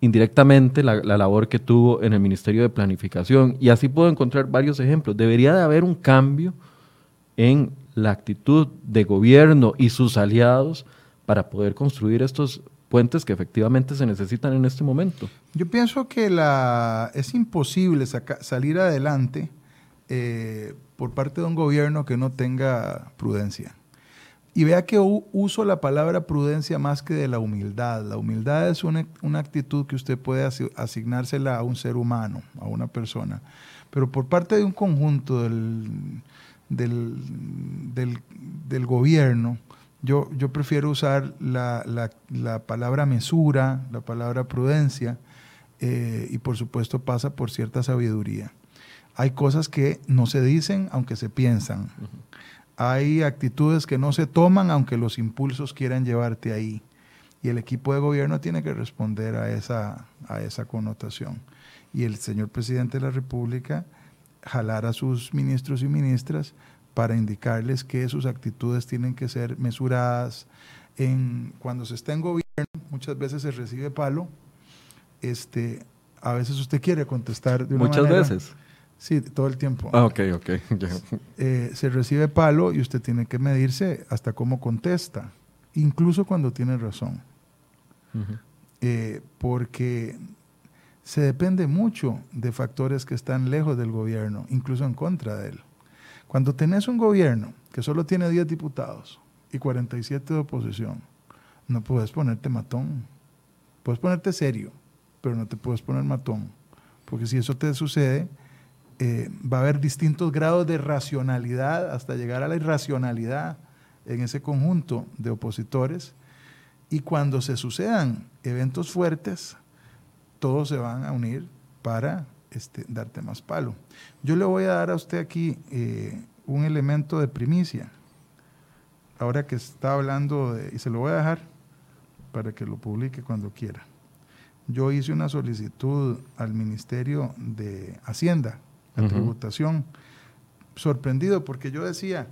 indirectamente la, labor que tuvo en el Ministerio de Planificación. Y así puedo encontrar varios ejemplos. Debería de haber un cambio en la actitud de gobierno y sus aliados para poder construir estos puentes que efectivamente se necesitan en este momento. Yo pienso que la, es imposible salir adelante eh, por parte de un gobierno que no tenga prudencia. Y vea que uso la palabra prudencia más que de la humildad. La humildad es una, actitud que usted puede asignársela a un ser humano, a una persona. Pero por parte de un conjunto del, del gobierno, yo, yo prefiero usar la, la, palabra mesura, la palabra prudencia, eh, y por supuesto pasa por cierta sabiduría. Hay cosas que no se dicen aunque se piensan. Hay actitudes que no se toman aunque los impulsos quieran llevarte ahí. Y el equipo de gobierno tiene que responder a esa, a esa connotación. Y el señor presidente de la República jalar a sus ministros y ministras para indicarles que sus actitudes tienen que ser mesuradas. En, cuando se está en gobierno, muchas veces se recibe palo. Este, a veces usted quiere contestar de una Muchas veces. Sí, todo el tiempo. Ah, ok, ok. (laughs) Eh, se recibe palo y usted tiene que medirse hasta cómo contesta, incluso cuando tiene razón. Eh, porque se depende mucho de factores que están lejos del gobierno, incluso en contra de él. Cuando tenés un gobierno que solo tiene 10 diputados y 47 de oposición, no puedes ponerte matón. Puedes ponerte serio, pero no te puedes poner matón. Porque si eso te sucede, eh, va a haber distintos grados de racionalidad hasta llegar a la irracionalidad en ese conjunto de opositores. Y cuando se sucedan eventos fuertes, todos se van a unir para este, darte más palo. Yo le voy a dar a usted aquí eh, un elemento de primicia. Ahora que está hablando, de, y se lo voy a dejar para que lo publique cuando quiera. Yo hice una solicitud al Ministerio de Hacienda, la tributación, sorprendido porque yo decía,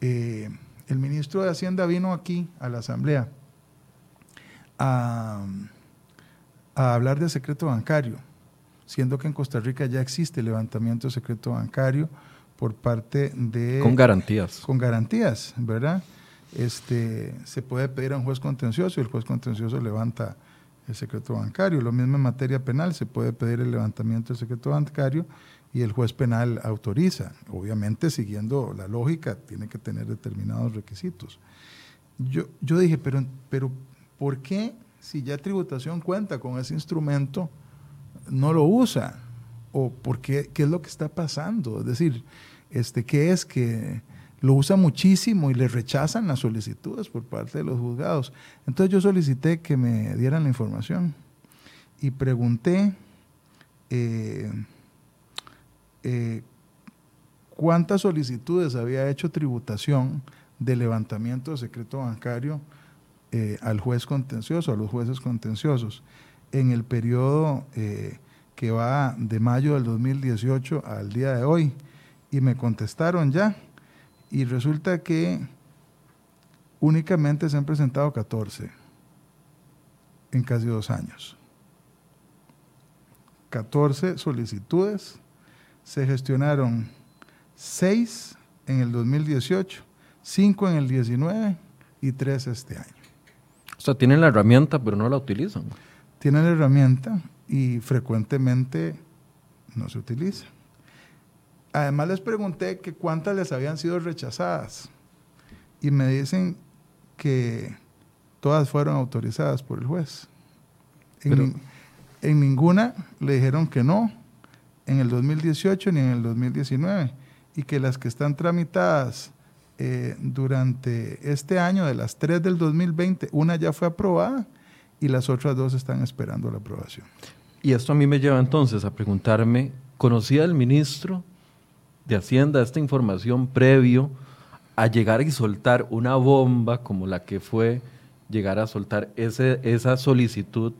eh, el ministro de Hacienda vino aquí a la Asamblea a, a hablar de secreto bancario siendo que en Costa Rica ya existe levantamiento secreto bancario por parte de... Con garantías. Con garantías, ¿verdad? Este, se puede pedir a un juez contencioso y el juez contencioso levanta el secreto bancario. Lo mismo en materia penal, se puede pedir el levantamiento del secreto bancario y el juez penal autoriza. Obviamente, siguiendo la lógica, tiene que tener determinados requisitos. Yo, yo dije, pero, pero ¿por qué si ya tributación cuenta con ese instrumento? No lo usa? ¿O por qué, qué es lo que está pasando? Es decir, este, ¿qué es que lo usa muchísimo y le rechazan las solicitudes por parte de los juzgados? Entonces yo solicité que me dieran la información y pregunté eh, eh, cuántas solicitudes había hecho tributación de levantamiento de secreto bancario eh, al juez contencioso, a los jueces contenciosos. En el periodo eh, que va de mayo del 2018 al día de hoy, y me contestaron ya, y resulta que únicamente se han presentado 14 en casi dos años. 14 solicitudes, se gestionaron 6 en el 2018, 5 en el 19 y 3 este año. O sea, tienen la herramienta, pero no la utilizan. Tienen la herramienta y frecuentemente no se utiliza. Además les pregunté que cuántas les habían sido rechazadas y me dicen que todas fueron autorizadas por el juez. En, en ninguna le dijeron que no en el 2018 ni en el 2019 y que las que están tramitadas eh, durante este año, de las tres del 2020, una ya fue aprobada y las otras dos están esperando la aprobación. Y esto a mí me lleva entonces a preguntarme, ¿conocía el ministro de Hacienda esta información previo a llegar y soltar una bomba como la que fue llegar a soltar ese, esa solicitud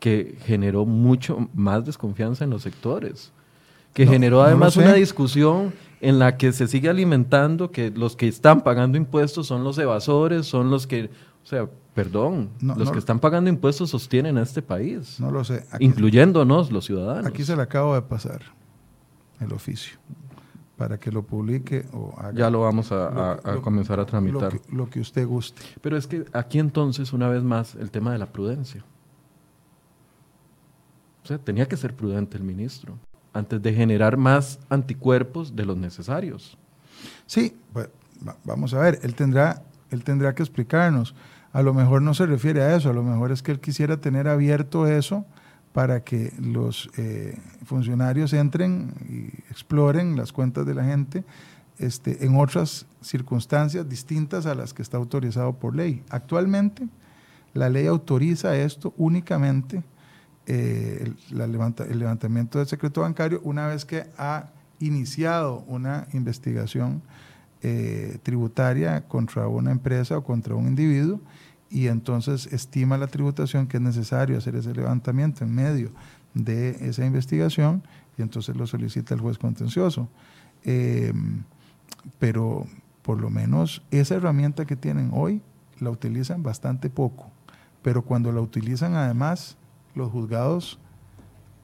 que generó mucho más desconfianza en los sectores? que generó además una discusión en la que se sigue alimentando que los que están pagando impuestos son los evasores, son los que, o sea, perdón, los que están pagando impuestos sostienen a este país. No lo sé. incluyéndonos los ciudadanos. Aquí se le acabo de pasar el oficio para que lo publique o haga. Ya lo vamos a, comenzar a tramitar. Lo que, lo que usted guste. Pero es que aquí entonces, una vez más, el tema de la prudencia. O sea, tenía que ser prudente el ministro antes de generar más anticuerpos de los necesarios. Sí, pues, vamos a ver, él tendrá, él tendrá que explicarnos. A lo mejor no se refiere a eso, a lo mejor es que él quisiera tener abierto eso para que los eh, funcionarios entren y exploren las cuentas de la gente este, en otras circunstancias distintas a las que está autorizado por ley. Actualmente, la ley autoriza esto únicamente eh, el, el, levantamiento del secreto bancario una vez que ha iniciado una investigación eh, tributaria contra una empresa o contra un individuo y entonces estima la tributación que es necesario hacer ese levantamiento en medio de esa investigación y entonces lo solicita el juez contencioso. Eh, pero por lo menos esa herramienta que tienen hoy la utilizan bastante poco, pero cuando la utilizan además los juzgados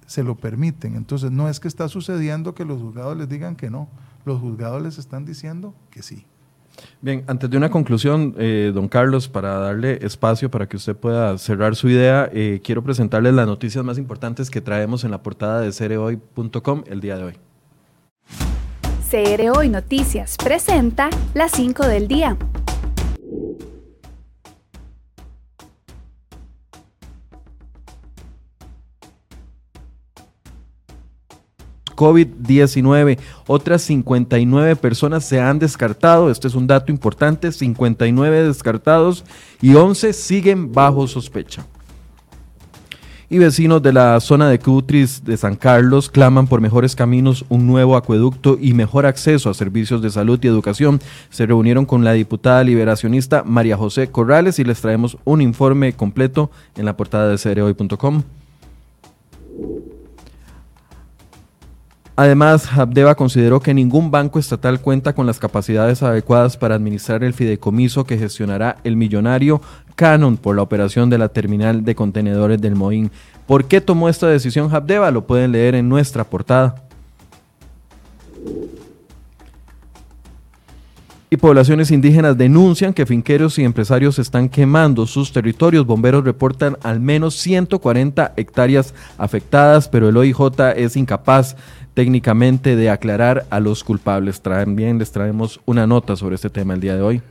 se lo permiten. Entonces no es que está sucediendo que los juzgados les digan que no, los juzgados les están diciendo que sí. Bien, antes de una conclusión, eh, don Carlos, para darle espacio para que usted pueda cerrar su idea, eh, quiero presentarles las noticias más importantes que traemos en la portada de cereoy.com el día de hoy. CR Noticias presenta las 5 del día. COVID-19. Otras 59 personas se han descartado, este es un dato importante, 59 descartados y 11 siguen bajo sospecha. Y vecinos de la zona de Cutris de San Carlos claman por mejores caminos, un nuevo acueducto y mejor acceso a servicios de salud y educación. Se reunieron con la diputada liberacionista María José Corrales y les traemos un informe completo en la portada de cereoy.com. Además, Habdeba consideró que ningún banco estatal cuenta con las capacidades adecuadas para administrar el fideicomiso que gestionará el millonario Canon por la operación de la terminal de contenedores del Moín. ¿Por qué tomó esta decisión Habdeba? Lo pueden leer en nuestra portada. y poblaciones indígenas denuncian que finqueros y empresarios están quemando sus territorios. Bomberos reportan al menos 140 hectáreas afectadas, pero el OIJ es incapaz técnicamente de aclarar a los culpables. También les traemos una nota sobre este tema el día de hoy.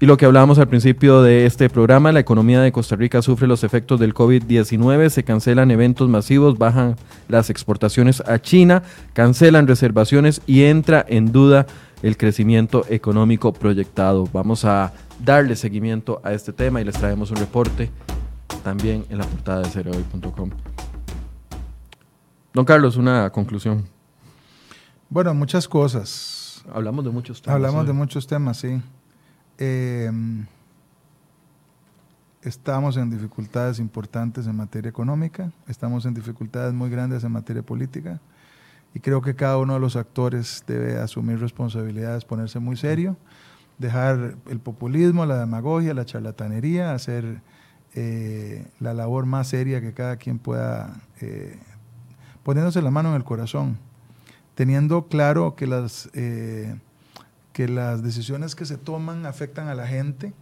Y lo que hablábamos al principio de este programa, la economía de Costa Rica sufre los efectos del COVID-19, se cancelan eventos masivos, bajan las exportaciones a China, cancelan reservaciones y entra en duda el crecimiento económico proyectado. Vamos a darle seguimiento a este tema y les traemos un reporte también en la portada de cereoy.com. Don Carlos, una conclusión. Bueno, muchas cosas. Hablamos de muchos temas. Hablamos de muchos temas, sí. Eh, estamos en dificultades importantes en materia económica, estamos en dificultades muy grandes en materia política y creo que cada uno de los actores debe asumir responsabilidades, ponerse muy serio, dejar el populismo, la demagogia, la charlatanería, hacer eh, la labor más seria que cada quien pueda, eh, poniéndose la mano en el corazón, teniendo claro que las, eh, que las decisiones que se toman afectan a la gente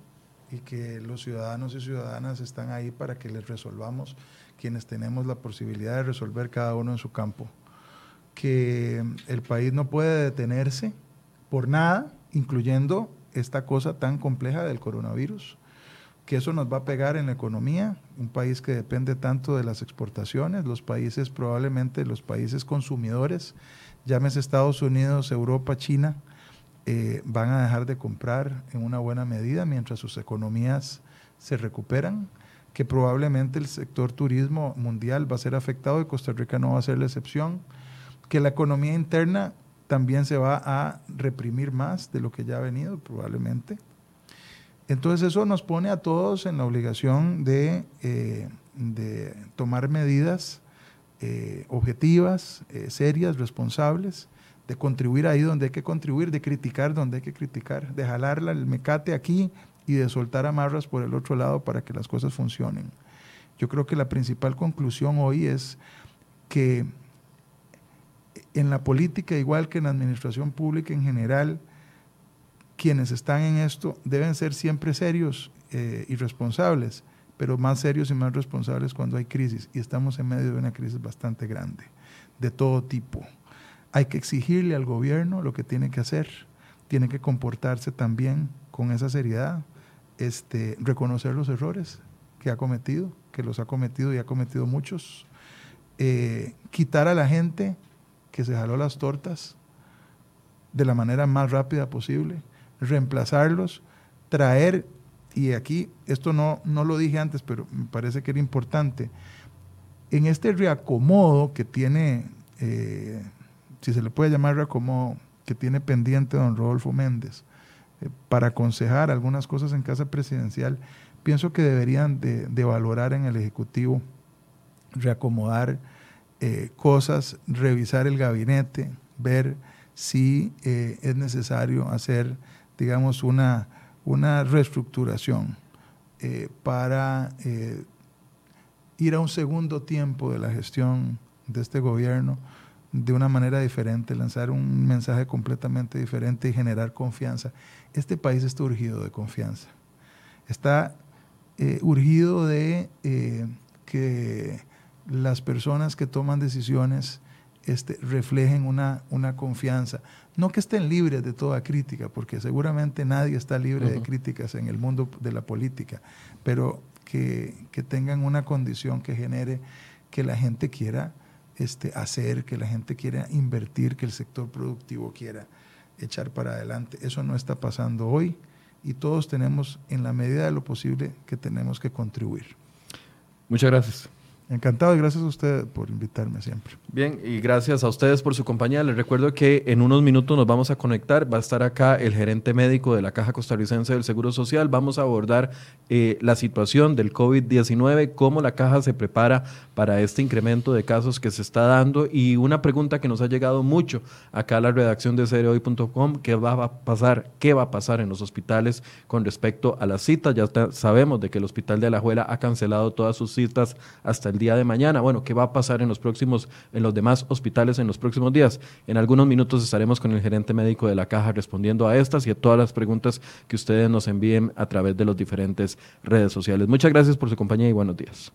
y que los ciudadanos y ciudadanas están ahí para que les resolvamos quienes tenemos la posibilidad de resolver cada uno en su campo. Que el país no puede detenerse por nada, incluyendo esta cosa tan compleja del coronavirus, que eso nos va a pegar en la economía, un país que depende tanto de las exportaciones, los países probablemente los países consumidores, llámese Estados Unidos, Europa, China, eh, van a dejar de comprar en una buena medida mientras sus economías se recuperan, que probablemente el sector turismo mundial va a ser afectado y Costa Rica no va a ser la excepción que la economía interna también se va a reprimir más de lo que ya ha venido probablemente. Entonces eso nos pone a todos en la obligación de, eh, tomar medidas eh, objetivas, eh, serias, responsables, de contribuir ahí donde hay que contribuir, de criticar donde hay que criticar, de jalar el mecate aquí y de soltar amarras por el otro lado para que las cosas funcionen. Yo creo que la principal conclusión hoy es que en la política, igual que en la administración pública en general, quienes están en esto deben ser siempre serios eh, y responsables, pero más serios y más responsables cuando hay crisis. Y estamos en medio de una crisis bastante grande, de todo tipo. Hay que exigirle al gobierno lo que tiene que hacer, tiene que comportarse también con esa seriedad, este, reconocer los errores que ha cometido, que los ha cometido y ha cometido muchos, eh, quitar a la gente que se jaló las tortas de la manera más rápida posible, reemplazarlos, traer, y aquí esto no, no lo dije antes, pero me parece que era importante, en este reacomodo que tiene, eh, si se le puede llamar reacomodo, que tiene pendiente don Rodolfo Méndez, eh, para aconsejar algunas cosas en casa presidencial, pienso que deberían de, de valorar en el Ejecutivo, reacomodar eh, cosas, revisar el gabinete, ver si es necesario hacer, digamos, una, una reestructuración eh, para ir a un segundo tiempo de la gestión de este gobierno de una manera diferente, lanzar un mensaje completamente diferente y generar confianza. Este país está urgido de confianza. Está urgido de que las personas que toman decisiones este, reflejen una, una confianza. No que estén libres de toda crítica, porque seguramente nadie está libre de críticas en el mundo de la política, pero que, tengan una condición que genere que la gente quiera este, hacer, que la gente quiera invertir, que el sector productivo quiera echar para adelante. Eso no está pasando hoy y todos tenemos, en la medida de lo posible, que tenemos que contribuir. Muchas gracias. Encantado y gracias a usted por invitarme siempre. Bien, y gracias a ustedes por su compañía. Les recuerdo que en unos minutos nos vamos a conectar. Va a estar acá el gerente médico de la Caja Costarricense del Seguro Social. Vamos a abordar eh, la situación del COVID-19, cómo la Caja se prepara para este incremento de casos que se está dando. Y una pregunta que nos ha llegado mucho acá a la redacción de cereoy.com, ¿qué va a pasar? ¿Qué va a pasar en los hospitales con respecto a las citas? Ya sabemos de que el Hospital de Alajuela ha cancelado todas sus citas hasta el día de mañana. Bueno, ¿qué va a pasar en los próximos, en los demás hospitales en los próximos días? En algunos minutos estaremos con el gerente médico de la caja respondiendo a estas y a todas las preguntas que ustedes nos envíen a través de las diferentes redes sociales. Muchas gracias por su compañía y buenos días.